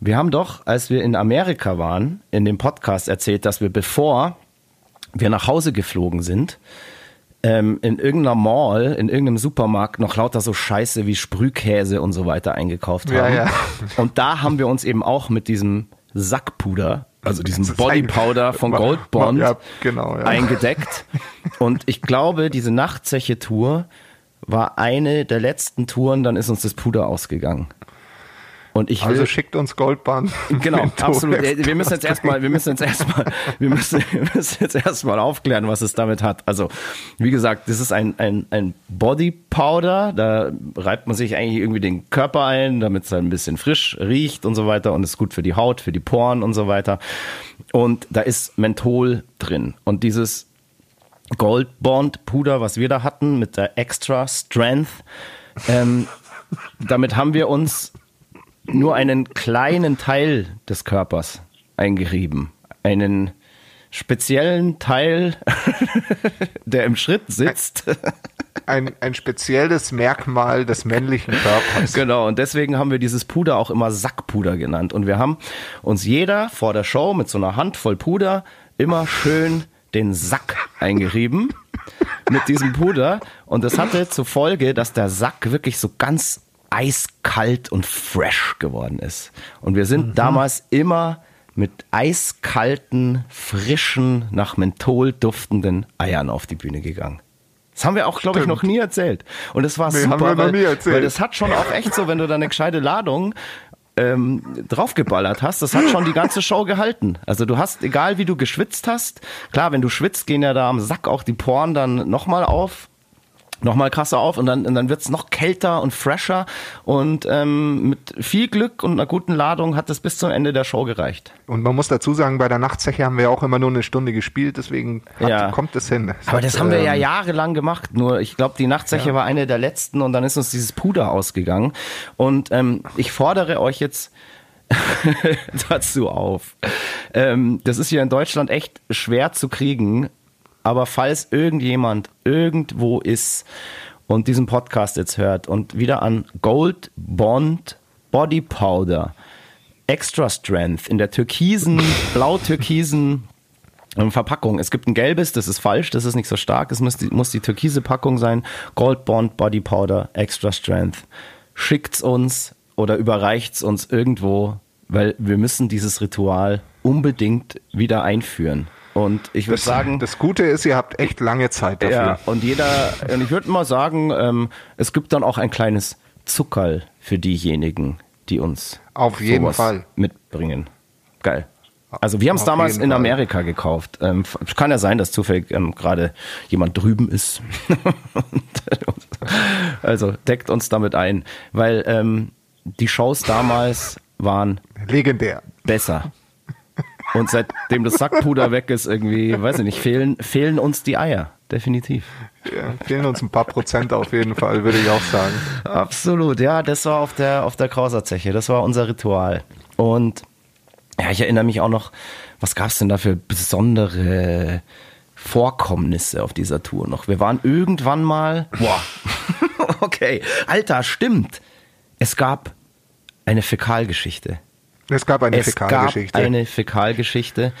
wir haben doch, als wir in Amerika waren, in dem Podcast erzählt, dass wir bevor wir nach Hause geflogen sind, ähm, in irgendeiner Mall, in irgendeinem Supermarkt noch lauter so Scheiße wie Sprühkäse und so weiter eingekauft haben. Ja, ja. Und da haben wir uns eben auch mit diesem Sackpuder, also diesem Bodypowder von Gold Bond ja, genau, ja. eingedeckt. Und ich glaube, diese Nachtzeche-Tour war eine der letzten Touren, dann ist uns das Puder ausgegangen. Und ich will, also schickt uns Goldbahn. Genau, absolut. Wir müssen jetzt erstmal, wir müssen jetzt erstmal, wir müssen, wir müssen jetzt erstmal aufklären, was es damit hat. Also, wie gesagt, das ist ein, ein, ein Body Powder. Da reibt man sich eigentlich irgendwie den Körper ein, damit es ein bisschen frisch riecht und so weiter und ist gut für die Haut, für die Poren und so weiter. Und da ist Menthol drin. Und dieses Gold Bond Puder, was wir da hatten mit der Extra Strength, ähm, damit haben wir uns nur einen kleinen Teil des Körpers eingerieben. Einen speziellen Teil, der im Schritt sitzt. Ein, ein spezielles Merkmal des männlichen Körpers. Genau, und deswegen haben wir dieses Puder auch immer Sackpuder genannt. Und wir haben uns jeder vor der Show mit so einer Handvoll Puder immer schön den Sack eingerieben mit diesem Puder. Und das hatte zur Folge, dass der Sack wirklich so ganz eiskalt und fresh geworden ist. Und wir sind mhm. damals immer mit eiskalten, frischen, nach Menthol duftenden Eiern auf die Bühne gegangen. Das haben wir auch, glaube ich, noch nie erzählt. Und es war nee, super, weil, weil das hat schon auch echt so, wenn du da eine gescheite Ladung ähm, draufgeballert hast, das hat schon die ganze Show gehalten. Also du hast, egal wie du geschwitzt hast, klar, wenn du schwitzt, gehen ja da am Sack auch die Poren dann nochmal auf nochmal krasser auf und dann, und dann wird's noch kälter und fresher und ähm, mit viel Glück und einer guten Ladung hat es bis zum Ende der Show gereicht. Und man muss dazu sagen, bei der Nachtzeche haben wir auch immer nur eine Stunde gespielt, deswegen hat, ja. kommt es hin. Es Aber hat, das haben wir ja ähm, jahrelang gemacht, nur ich glaube, die Nachtzeche ja. war eine der letzten und dann ist uns dieses Puder ausgegangen und ähm, ich fordere euch jetzt dazu auf. Ähm, das ist hier in Deutschland echt schwer zu kriegen, aber falls irgendjemand irgendwo ist und diesen Podcast jetzt hört und wieder an Gold Bond Body Powder Extra Strength in der türkisen, blau-türkisen ähm, Verpackung. Es gibt ein gelbes, das ist falsch, das ist nicht so stark. Es muss die, muss die türkise Packung sein. Gold Bond Body Powder Extra Strength. Schickt's uns oder überreicht's uns irgendwo, weil wir müssen dieses Ritual unbedingt wieder einführen. Und ich würde sagen. Das Gute ist, ihr habt echt lange Zeit dafür. Ja, und jeder, und ich würde mal sagen, ähm, es gibt dann auch ein kleines Zuckerl für diejenigen, die uns auf jeden Fall mitbringen. Geil. Also wir haben es damals in Amerika Fall. gekauft. Ähm, kann ja sein, dass zufällig ähm, gerade jemand drüben ist. also deckt uns damit ein, weil ähm, die Shows damals waren legendär besser Und seitdem das Sackpuder weg ist, irgendwie, weiß ich nicht, fehlen, fehlen uns die Eier. Definitiv. Ja, fehlen uns ein paar Prozent auf jeden Fall, würde ich auch sagen. Absolut, ja, das war auf der, auf der Krauserzeche. Das war unser Ritual. Und ja, ich erinnere mich auch noch, was gab es denn da für besondere Vorkommnisse auf dieser Tour noch? Wir waren irgendwann mal. Boah. okay. Alter, stimmt. Es gab eine Fäkalgeschichte. Es gab eine Es Fäkalgeschichte. gab eine Fäkalgeschichte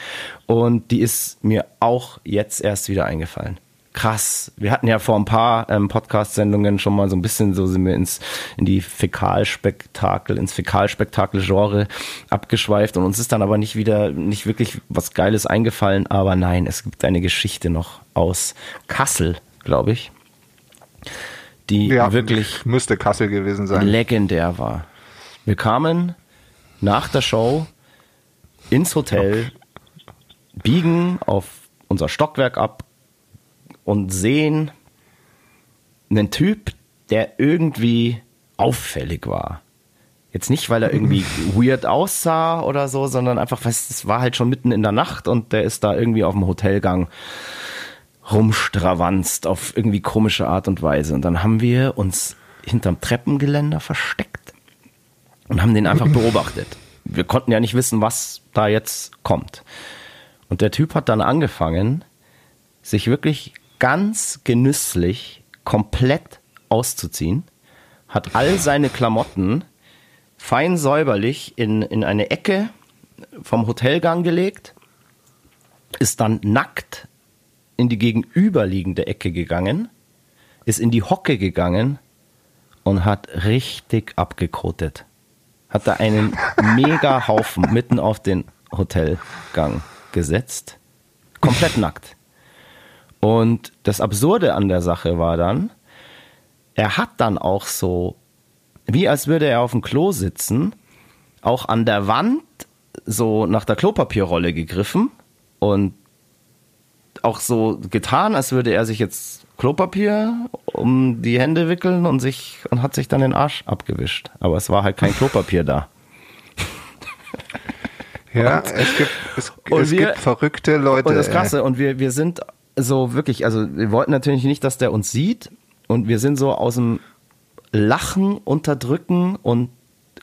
und die ist mir auch jetzt erst wieder eingefallen. Krass. Wir hatten ja vor ein paar ähm, Podcast-Sendungen schon mal so ein bisschen so sind wir ins in die Fäkalspektakel, ins Fäkalspektakel-Genre abgeschweift und uns ist dann aber nicht wieder nicht wirklich was Geiles eingefallen. Aber nein, es gibt eine Geschichte noch aus Kassel, glaube ich, die ja, wirklich müsste Kassel gewesen sein. legendär war. Wir kamen nach der Show ins Hotel, biegen auf unser Stockwerk ab und sehen einen Typ, der irgendwie auffällig war. Jetzt nicht, weil er irgendwie weird aussah oder so, sondern einfach, weil es war halt schon mitten in der Nacht und der ist da irgendwie auf dem Hotelgang rumstravanzt auf irgendwie komische Art und Weise. Und dann haben wir uns hinterm Treppengeländer versteckt und haben den einfach beobachtet. Wir konnten ja nicht wissen, was da jetzt kommt. Und der Typ hat dann angefangen, sich wirklich ganz genüsslich komplett auszuziehen, hat all seine Klamotten fein säuberlich in, in eine Ecke vom Hotelgang gelegt, ist dann nackt in die gegenüberliegende Ecke gegangen, ist in die Hocke gegangen und hat richtig abgekotet. Hat da einen mega Haufen mitten auf den Hotelgang gesetzt. Komplett nackt. Und das Absurde an der Sache war dann, er hat dann auch so, wie als würde er auf dem Klo sitzen, auch an der Wand so nach der Klopapierrolle gegriffen und auch so getan, als würde er sich jetzt Klopapier um die Hände wickeln und sich und hat sich dann den Arsch abgewischt. Aber es war halt kein Klopapier da. Ja, es gibt, es, Und es wir- gibt verrückte Leute. Und das ey. Krasse, und wir, wir sind so wirklich, also wir wollten natürlich nicht, dass der uns sieht. Und wir sind so aus dem Lachen, Unterdrücken und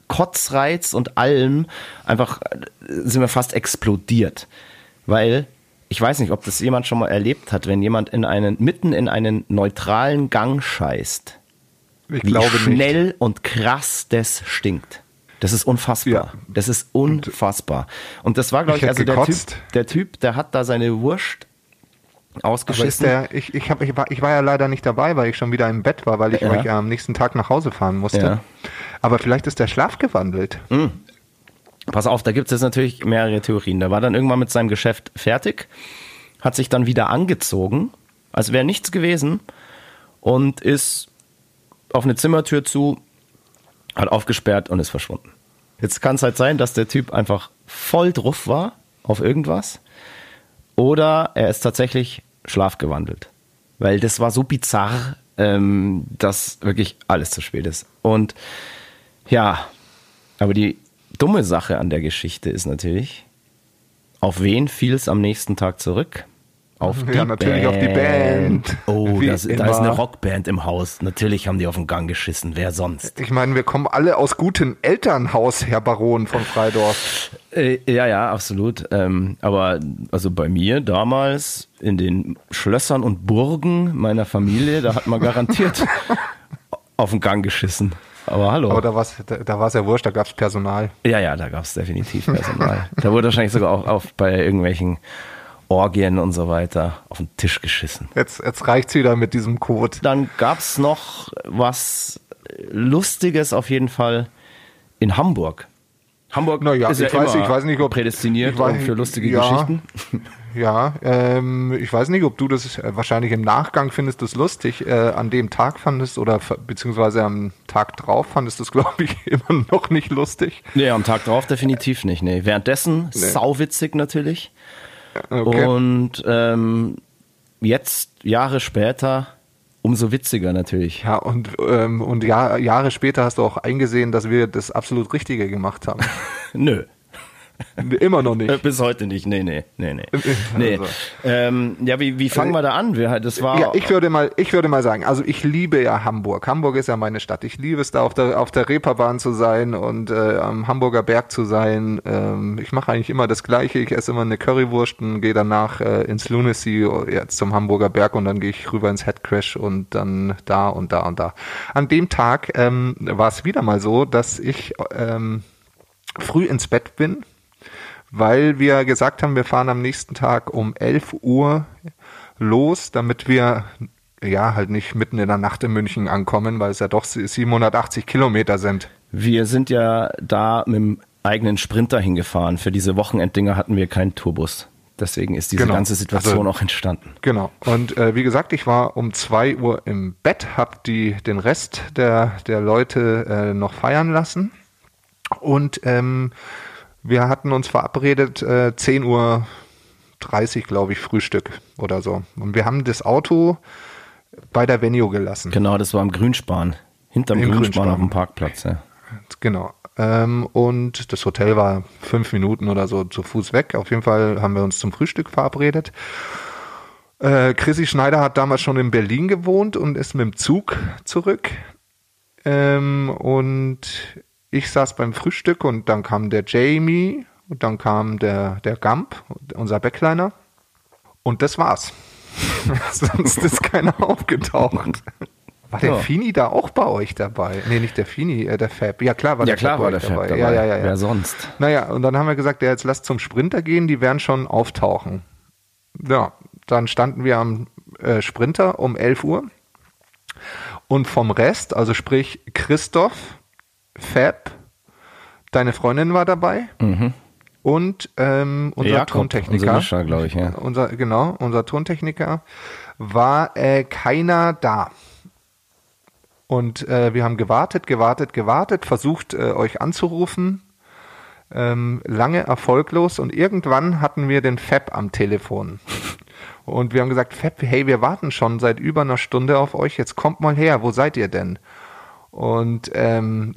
Kotzreiz und allem einfach äh, sind wir fast explodiert. Weil ich weiß nicht, ob das jemand schon mal erlebt hat, wenn jemand in einen, mitten in einen neutralen Gang scheißt, Ich wie glaube nicht. schnell und krass das stinkt. Das ist unfassbar. Ja. Das ist unfassbar. Und das war, glaube Ich ich, also der typ, der Typ, der hat da seine Wurst ausgeschissen. der, ich, ich, hab, ich, war, ich war ja leider nicht dabei, weil ich schon wieder im Bett war, weil ich, Ja. am nächsten Tag nach Hause fahren musste. Ja. Aber vielleicht ist der schlafgewandelt. Pass auf, da gibt es jetzt natürlich mehrere Theorien. Der war dann irgendwann mit seinem Geschäft fertig, hat sich dann wieder angezogen, als wäre nichts gewesen und ist auf eine Zimmertür zu, hat aufgesperrt und ist verschwunden. Jetzt kann es halt sein, dass der Typ einfach voll drauf war auf irgendwas oder er ist tatsächlich schlafgewandelt. Weil das war so bizarr, ähm, dass wirklich alles zu spät ist. Und ja, aber die dumme Sache an der Geschichte ist natürlich, auf wen fiel es am nächsten Tag zurück? Auf Ja, die natürlich auf die Band. Oh, das, da ist eine. Rockband im Haus. Natürlich haben die auf den Gang geschissen. Wer sonst? Ich meine, wir kommen alle aus gutem Elternhaus, Herr Baron von Freidorf. Äh, ja, ja, absolut. Ähm, aber also bei mir damals in den Schlössern und Burgen meiner Familie, da hat man garantiert auf den Gang geschissen. Aber hallo. Aber da war es da, da war's ja wurscht, da gab es Personal. Ja, ja, da gab es definitiv Personal. da wurde wahrscheinlich sogar auch auf, bei irgendwelchen Orgien und so weiter auf den Tisch geschissen. Jetzt, jetzt reicht's wieder mit diesem Code. Dann gab es noch was Lustiges auf jeden Fall in Hamburg. Hamburg Naja, ist ja ich weiß- immer ich weiß nicht, ob- prädestiniert ich weiß- für lustige ja. Geschichten. Ja, ähm, ich weiß nicht, ob du das äh, wahrscheinlich im Nachgang findest, das lustig, äh, an dem Tag fandest oder beziehungsweise am Tag drauf fandest du es, glaube ich, immer noch nicht lustig. Nee, am Tag drauf definitiv nicht. Nee. Währenddessen sauwitzig natürlich. Okay. Und ähm, jetzt, Jahre später, umso witziger natürlich. ja, und, ähm, und Jahr, Jahre später hast du auch eingesehen, dass wir das absolut Richtige gemacht haben. Nö. Immer noch nicht. Bis heute nicht, nee, nee, nee, nee. nee. Also. Ähm, ja, wie, wie fangen wir da an? Wir, das war ja, ich würde mal, ich würde mal sagen, also ich liebe ja Hamburg. Hamburg ist ja meine Stadt. Ich liebe es da auf der, auf der Reeperbahn zu sein und äh, am Hamburger Berg zu sein. Ähm, ich mache eigentlich immer das Gleiche. Ich esse immer eine Currywurst und gehe danach äh, ins Lunacy, jetzt zum Hamburger Berg und dann gehe ich rüber ins Headcrash und dann da und da und da. An dem Tag ähm, war es wieder mal so, dass ich ähm, früh ins Bett bin weil wir gesagt haben, wir fahren am nächsten Tag um 11 Uhr los, damit wir ja halt nicht mitten in der Nacht in München ankommen, weil es ja doch 780 Kilometer sind. Wir sind ja da mit dem eigenen Sprinter hingefahren. Für diese Wochenenddinger hatten wir keinen Tourbus. Deswegen ist diese genau. ganze Situation also, auch entstanden. Genau. Und äh, wie gesagt, ich war um zwei Uhr im Bett, habe die den Rest der der Leute äh, noch feiern lassen und ähm, wir hatten uns verabredet, äh, 10 Uhr 30, glaube ich, Frühstück oder so. Und wir haben das Auto bei der Venue gelassen. Genau, das war im Grünspan. Hinterm Grünspan, Grünspan, auf dem Parkplatz. Ja. Genau. Ähm, und das Hotel war fünf Minuten oder so zu Fuß weg. Auf jeden Fall haben wir uns zum Frühstück verabredet. Äh, Chrissy Schneider hat damals schon in Berlin gewohnt und ist mit dem Zug zurück. Ähm, und ich saß beim Frühstück und dann kam der Jamie und dann kam der, der Gump, unser Backliner. Und das war's. Sonst ist keiner aufgetaucht. War der ja. Fini da auch bei euch dabei? Nee, nicht der Fini, äh, der Fab. Ja, klar war ja, der klar Fab war der Fab dabei. dabei. Ja, ja, ja, ja. Wer sonst? Naja, und dann haben wir gesagt, ja, jetzt lasst zum Sprinter gehen, die werden schon auftauchen. Ja, dann standen wir am äh, Sprinter um 11 Uhr. Und vom Rest, also sprich Christoph, Fab, deine Freundin war dabei. Mhm. Und ähm, unser Jakob, Tontechniker, unser glaube ich, ja. Unser, genau, unser Tontechniker war äh, keiner da. Und äh, wir haben gewartet, gewartet, gewartet, versucht, äh, euch anzurufen. Ähm, lange erfolglos und irgendwann hatten wir den Fab am Telefon. Und wir haben gesagt, Fab, hey, wir warten schon seit über einer Stunde auf euch, jetzt kommt mal her, wo seid ihr denn? Und ähm,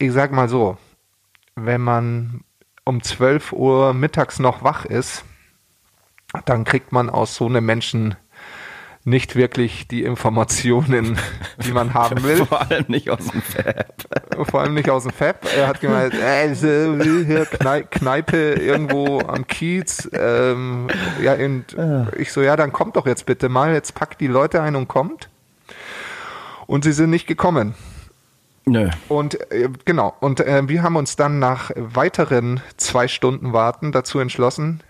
ich sag mal so, wenn man um 12 Uhr mittags noch wach ist, dann kriegt man aus so einem Menschen nicht wirklich die Informationen, die man haben will. Vor allem nicht aus dem Fab. Vor allem nicht aus dem Fab. Er hat gemeint, äh, hier Kneipe irgendwo am Kiez. Ähm, ja, und ich so, ja, dann kommt doch jetzt bitte mal. Jetzt packt die Leute ein und kommt. Und sie sind nicht gekommen. Nö. Und äh, genau, und äh, wir haben uns dann nach weiteren zwei Stunden Warten dazu entschlossen,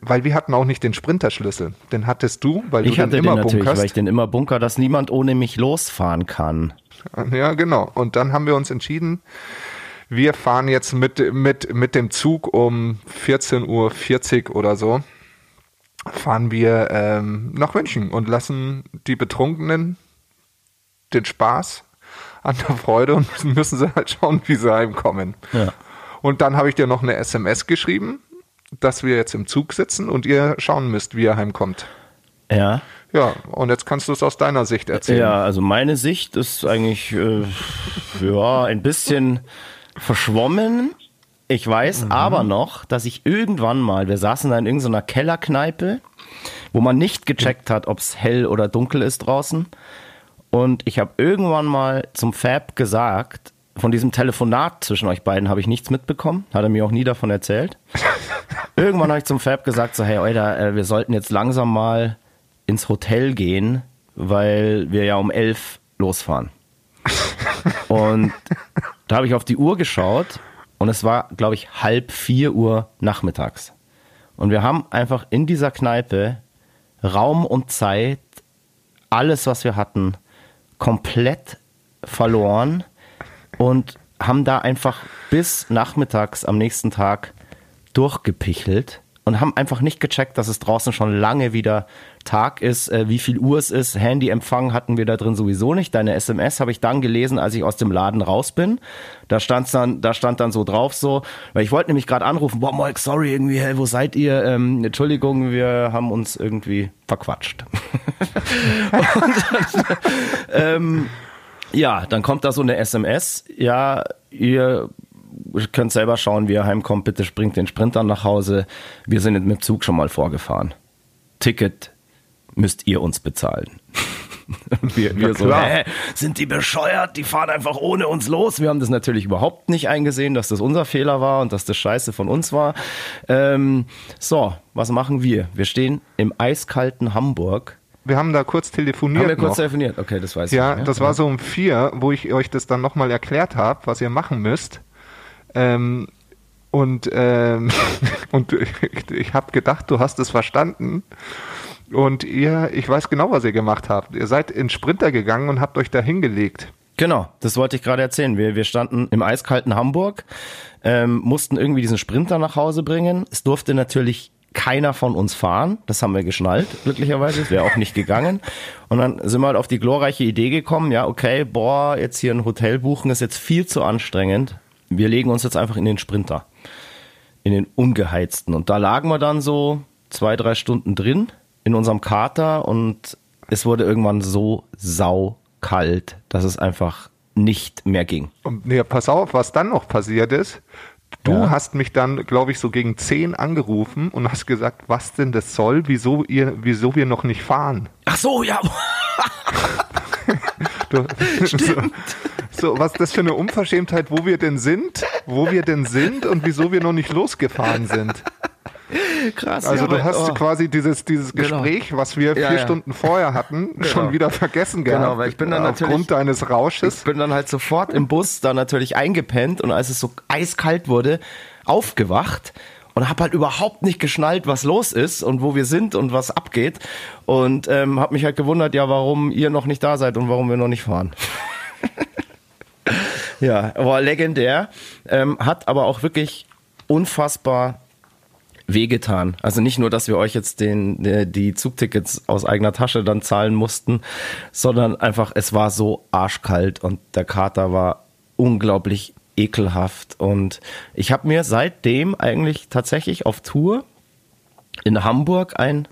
weil wir hatten auch nicht den Sprinterschlüssel. Den hattest du, weil ich du den immer den natürlich, bunkerst. weil ich den immer bunker, dass niemand ohne mich losfahren kann. Ja, genau. Und dann haben wir uns entschieden, wir fahren jetzt mit, mit, mit dem Zug um 14.40 Uhr oder so, fahren wir ähm, nach München und lassen die Betrunkenen den Spaß an der Freude und müssen sie halt schauen, wie sie heimkommen. Ja. Und dann habe ich dir noch eine SMS geschrieben, dass wir jetzt im Zug sitzen und ihr schauen müsst, wie ihr heimkommt. Ja. Ja, und jetzt kannst du es aus deiner Sicht erzählen. Ja, also meine Sicht ist eigentlich äh, ja ein bisschen verschwommen. Ich weiß mhm. aber noch, dass ich irgendwann mal, wir saßen da in irgendeiner Kellerkneipe, wo man nicht gecheckt hat, ob es hell oder dunkel ist draußen. Und ich habe irgendwann mal zum Fab gesagt, von diesem Telefonat zwischen euch beiden habe ich nichts mitbekommen, hat er mir auch nie davon erzählt. irgendwann habe ich zum Fab gesagt, so hey, Alter, äh, wir sollten jetzt langsam mal ins Hotel gehen, weil wir ja um elf losfahren. und da habe ich auf die Uhr geschaut und es war, glaube ich, halb vier Uhr nachmittags. Und wir haben einfach in dieser Kneipe Raum und Zeit, alles, was wir hatten, komplett verloren und haben da einfach bis nachmittags am nächsten Tag durchgepichelt und haben einfach nicht gecheckt, dass es draußen schon lange wieder Tag ist, äh, wie viel Uhr es ist. Handyempfang hatten wir da drin sowieso nicht. Deine SMS habe ich dann gelesen, als ich aus dem Laden raus bin. Da stand dann, da stand dann so drauf so, weil ich wollte nämlich gerade anrufen, boah, Mike, sorry, irgendwie, hey, wo seid ihr? Ähm, Entschuldigung, wir haben uns irgendwie verquatscht. und, ähm, ja, dann kommt da so eine SMS, ja, ihr ihr könnt selber schauen, wie ihr heimkommt. Bitte springt den Sprinter nach Hause. Wir sind mit dem Zug schon mal vorgefahren. Ticket müsst ihr uns bezahlen. Wir, wir so, hä, sind die bescheuert? Die fahren einfach ohne uns los. Wir haben das natürlich überhaupt nicht eingesehen, dass das unser Fehler war und dass das Scheiße von uns war. Ähm, so, was machen wir? Wir stehen im eiskalten Hamburg. Wir haben da kurz telefoniert Haben wir kurz noch. telefoniert? Okay, das weiß Ja, ich. das war so um vier, wo ich euch das dann nochmal erklärt habe, was ihr machen müsst. Ähm, und ähm, und ich, habe gedacht, du hast es verstanden. Und ihr, ich weiß genau, was ihr gemacht habt. Ihr seid in Sprinter gegangen und habt euch da hingelegt. Genau, das wollte ich gerade erzählen. Wir, wir standen im eiskalten Hamburg, ähm, mussten irgendwie diesen Sprinter nach Hause bringen. Es durfte natürlich keiner von uns fahren. Das haben wir geschnallt, glücklicherweise. Es wäre auch nicht gegangen. Und dann sind wir halt auf die glorreiche Idee gekommen, ja, okay, boah, jetzt hier ein Hotel buchen ist jetzt viel zu anstrengend. Wir legen uns jetzt einfach in den Sprinter. In den ungeheizten. Und da lagen wir dann so zwei, drei Stunden drin in unserem Kater und es wurde irgendwann so saukalt, dass es einfach nicht mehr ging. Und nee, pass auf, was dann noch passiert ist. Du Ja. hast mich dann, glaube ich, so gegen zehn angerufen und hast gesagt, was denn das soll, wieso ihr, wieso wir noch nicht fahren. Ach so, ja. Du, so, so, was das für eine Unverschämtheit, wo wir denn sind, wo wir denn sind und wieso wir noch nicht losgefahren sind. Krass. Also ja, du hast oh. quasi dieses, dieses Genau. Gespräch, was wir Ja, vier ja. Stunden vorher hatten, schon wieder vergessen gehabt. Genau, weil ich bin dann natürlich- Aufgrund deines Ich Rausches. bin dann halt sofort im Bus da natürlich eingepennt und als es so eiskalt wurde, aufgewacht und habe halt überhaupt nicht geschnallt, was los ist und wo wir sind und was abgeht und ähm, habe mich halt gewundert, ja, warum ihr noch nicht da seid und warum wir noch nicht fahren. ja, war legendär, ähm, hat aber auch wirklich unfassbar wehgetan. Also nicht nur, dass wir euch jetzt den, äh, die Zugtickets aus eigener Tasche dann zahlen mussten, sondern einfach, es war so arschkalt und der Kater war unglaublich ekelhaft. Und ich habe mir seitdem eigentlich tatsächlich auf Tour in Hamburg ein,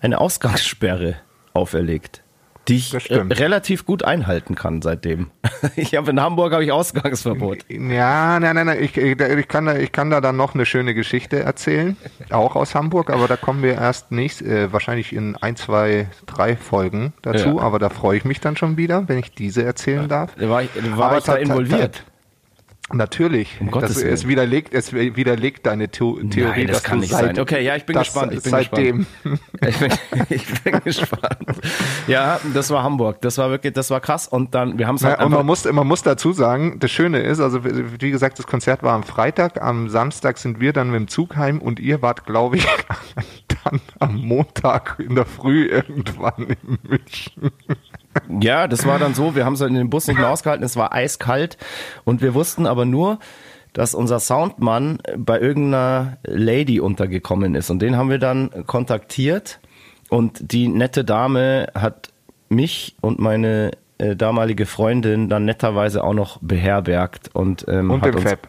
eine Ausgangssperre auferlegt. Die ich äh, relativ gut einhalten kann seitdem. Ich habe in Hamburg habe ich Ausgangsverbot. Ja, nein, nein, nein, ich, ich, kann da, ich kann da dann noch eine schöne Geschichte erzählen, auch aus Hamburg, aber da kommen wir erst nächst, äh, wahrscheinlich in ein, zwei, drei Folgen dazu, Ja. aber da freue ich mich dann schon wieder, wenn ich diese erzählen darf. War ich, war Aber ich da involviert? Natürlich. Um Gottes das, Willen. es widerlegt, es widerlegt deine Theo Theorie, Nein, das kann nicht seit, sein. Okay, ja, ich bin gespannt. Ich bin seitdem. Ich bin, ich bin gespannt. Ja, das war Hamburg. Das war wirklich, das war krass. Und dann, wir haben es halt Ja, und man muss, man muss dazu sagen, das Schöne ist, also wie gesagt, das Konzert war am Freitag, am Samstag sind wir dann mit dem Zug heim und ihr wart, glaube ich, dann am Montag in der Früh irgendwann in München. Ja, das war dann so, wir haben es in dem Bus nicht mehr ausgehalten, es war eiskalt und wir wussten aber nur, dass unser Soundmann bei irgendeiner Lady untergekommen ist und den haben wir dann kontaktiert und die nette Dame hat mich und meine äh, damalige Freundin dann netterweise auch noch beherbergt und, ähm, Und hat uns Fab.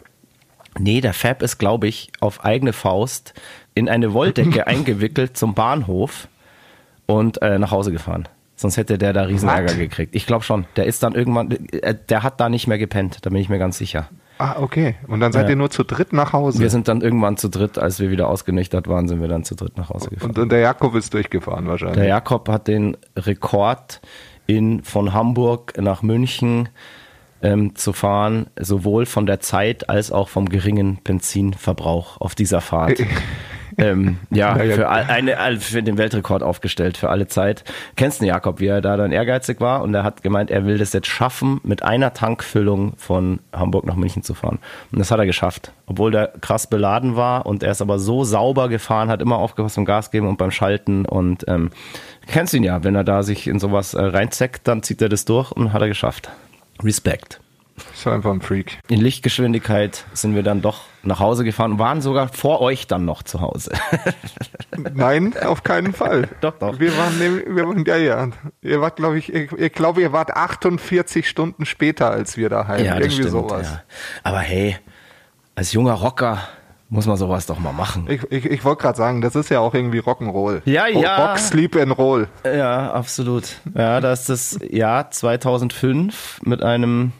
Nee, der Fab ist, glaube ich, auf eigene Faust in eine Wolldecke eingewickelt zum Bahnhof und äh, nach Hause gefahren. Sonst hätte der da Riesenärger gekriegt. Ich glaube schon. Der ist dann irgendwann, äh, der hat da nicht mehr gepennt, da bin ich mir ganz sicher. Ah, okay. Und dann seid Ja. ihr nur zu dritt nach Hause. Wir sind dann irgendwann zu dritt, als wir wieder ausgenüchtert waren, sind wir dann zu dritt nach Hause gefahren. und, und der Jakob ist durchgefahren wahrscheinlich. Der Jakob hat den Rekord in von Hamburg nach München ähm, zu fahren, sowohl von der Zeit als auch vom geringen Benzinverbrauch auf dieser Fahrt. ähm, ja, für, eine, für den Weltrekord aufgestellt, für alle Zeit. Kennst du Jakob, wie er da dann ehrgeizig war und er hat gemeint, er will das jetzt schaffen, mit einer Tankfüllung von Hamburg nach München zu fahren. Und das hat er geschafft. Obwohl der krass beladen war und er ist aber so sauber gefahren, hat immer aufgepasst beim Gas geben und beim Schalten und ähm, kennst du ihn ja, wenn er da sich in sowas äh, reinzeckt, dann zieht er das durch und hat er geschafft. Respekt. Ist einfach ein Freak. In Lichtgeschwindigkeit sind wir dann doch nach Hause gefahren und waren sogar vor euch dann noch zu Hause. Nein, auf keinen Fall. Doch, doch. Wir waren, wir waren ja, ja. Ihr wart, glaube ich, ich, ich glaube, ihr wart 48 Stunden später als wir daheim. ja, das Irgendwie stimmt. sowas. Ja. Aber hey, als junger Rocker muss man sowas doch mal machen. Ich, ich, ich wollte gerade sagen, das ist ja auch irgendwie Rock'n'Roll. Ja, ja. Rock, Sleep and Roll. Ja, absolut. Ja, da ist das Jahr 2005 mit einem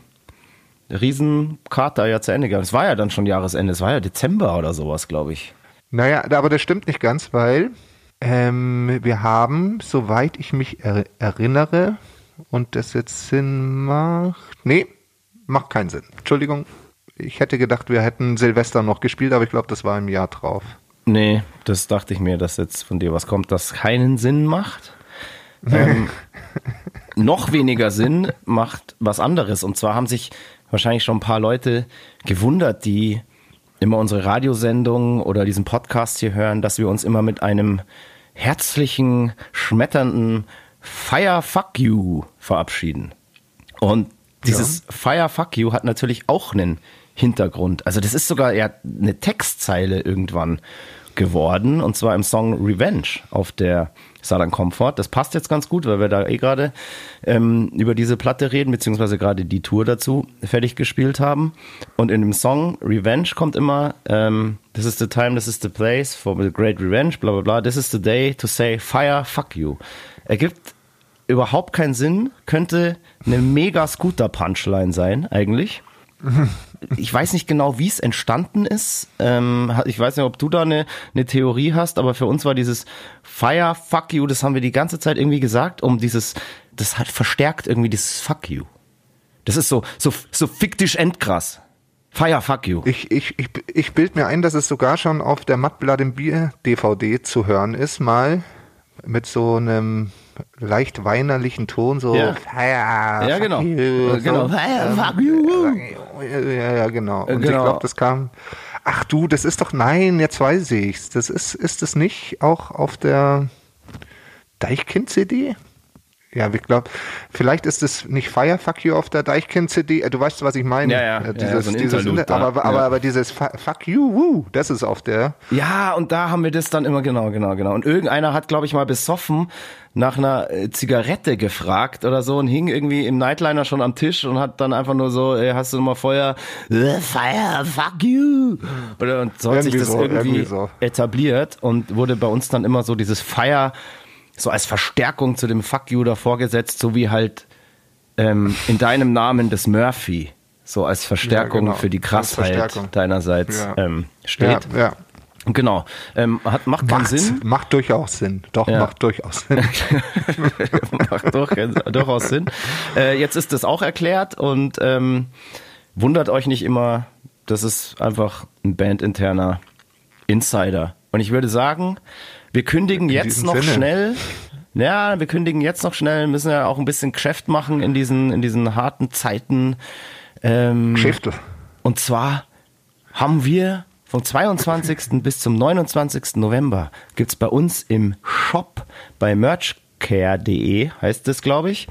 Riesenkater ja zu Ende gegangen. Es war ja dann schon Jahresende, es war ja Dezember oder sowas, glaube ich. Naja, aber das stimmt nicht ganz, weil ähm, wir haben, soweit ich mich er erinnere, und das jetzt Sinn macht. Nee, macht keinen Sinn. Entschuldigung. Ich hätte gedacht, wir hätten Silvester noch gespielt, aber ich glaube, das war im Jahr drauf. Nee, das dachte ich mir, dass jetzt von dir was kommt, das keinen Sinn macht. ähm, noch weniger Sinn macht was anderes. Und zwar haben sich wahrscheinlich schon ein paar Leute gewundert, die immer unsere Radiosendung oder diesen Podcast hier hören, dass wir uns immer mit einem herzlichen, schmetternden Fire Fuck You verabschieden. Und dieses ja. Fire Fuck You hat natürlich auch einen Hintergrund. Also das ist sogar ja eine Textzeile irgendwann geworden und zwar im Song Revenge auf der Southern Comfort. Das passt jetzt ganz gut, weil wir da eh gerade ähm, über diese Platte reden, beziehungsweise gerade die Tour dazu fertig gespielt haben. Und in dem Song Revenge kommt immer ähm, This is the time, this is the place for the great revenge, bla bla bla. This is the day to say fire, fuck you. Ergibt überhaupt keinen Sinn, könnte eine mega Scooter-Punchline sein, eigentlich. ich weiß nicht genau, wie es entstanden ist. Ähm, ich weiß nicht, ob du da eine, eine Theorie hast, aber für uns war dieses Fire, fuck you, das haben wir die ganze Zeit irgendwie gesagt, um dieses, das hat verstärkt irgendwie dieses fuck you. Das ist so, so, so fiktisch endkrass. Fire, fuck you. Ich, ich, ich, ich bild mir ein, dass es sogar schon auf der Mattblatt im Bier DVD zu hören ist, mal mit so einem leicht weinerlichen Ton, so ja, ja, ja genau. You, genau. So, ähm, you. Ja, ja, genau. Und genau. ich glaube, das kam. Ach du, das ist doch nein, jetzt weiß ich's. Das ist ist es nicht auch auf der Deichkind CD? Ja, ich glaube, vielleicht ist es nicht Fire Fuck You auf der Deichkind-CD. Äh, du weißt, was ich meine. Ja, ja. Dieses, ja, so dieses, aber, aber, aber dieses Fuck You, woo, das ist auf der. Ja, und da haben wir das dann immer, genau, genau, genau. Und irgendeiner hat, glaube ich, mal besoffen nach einer äh, Zigarette gefragt oder so und hing irgendwie im Nightliner schon am Tisch und hat dann einfach nur so, ey, hast du noch mal Feuer? Äh, Fire, fuck you. Oder, und so hat irgendwie sich das so, irgendwie, irgendwie so. etabliert und wurde bei uns dann immer so dieses Fire so als Verstärkung zu dem Fuck you davor gesetzt, so wie halt ähm, in deinem Namen des Murphy so als Verstärkung ja, genau. für die Krassheit deinerseits ja. ähm, steht. Ja, ja. Genau. Ähm, hat, macht keinen Sinn. Macht durchaus Sinn. Doch, ja. macht durchaus Sinn. macht doch, durchaus Sinn. Äh, jetzt ist das auch erklärt und ähm, wundert euch nicht immer, das ist einfach ein bandinterner Insider. Und ich würde sagen, wir kündigen in jetzt noch Sinne. schnell. Ja, wir kündigen jetzt noch schnell, müssen ja auch ein bisschen Geschäft machen in diesen, in diesen harten Zeiten. Ähm, Geschäfte. Und zwar haben wir vom 22. bis zum 29. November gibt es bei uns im Shop bei merchcare.de, heißt das, glaube ich,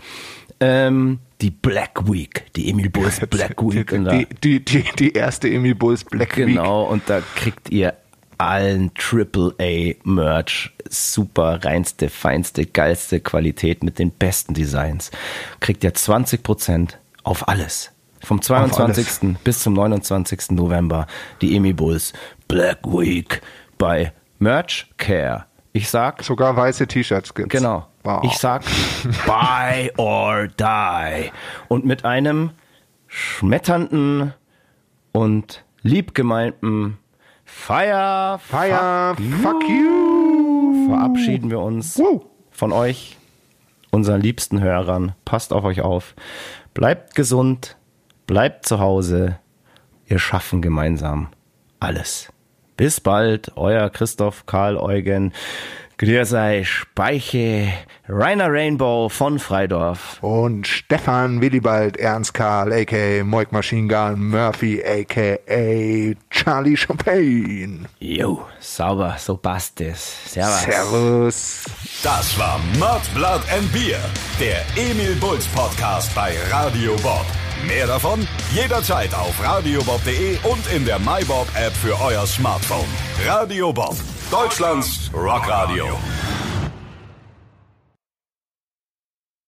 ähm, die Black Week, die Emil Bulls Black Week. Die, die, die, die erste Emil Bulls Black genau, Week. Genau, und da kriegt ihr allen AAA-Merch. Super, reinste, feinste, geilste Qualität mit den besten Designs. Kriegt ihr 20% auf alles. Vom 22. bis zum 29. November die Emi Bulls Black Week bei Merch Care. Ich sag. Sogar weiße T-Shirts gibt's. Genau. Wow. Ich sag Buy or Die. Und mit einem schmetternden und liebgemeinten Fire, Fire, fuck, fuck you. Verabschieden wir uns Woo. von euch, unseren liebsten Hörern. Passt auf euch auf. Bleibt gesund, bleibt zu Hause. Wir schaffen gemeinsam alles. Bis bald, euer Christoph Karl Eugen. Grüß euch, Speiche, Rainer Rainbow von Freidorf. Und Stefan Willibald Ernst Karl, a.k.a. Moik Machine Gun Murphy, a.k.a. Charlie Champagne. Jo, sauber, so passt es. Servus. Servus. Das war Mud, Blood and Beer, der Emil Bulls Podcast bei Radio Bob. Mehr davon jederzeit auf radiobob.de und in der MyBob App für euer Smartphone. Radio Bob Deutschlands Rockradio.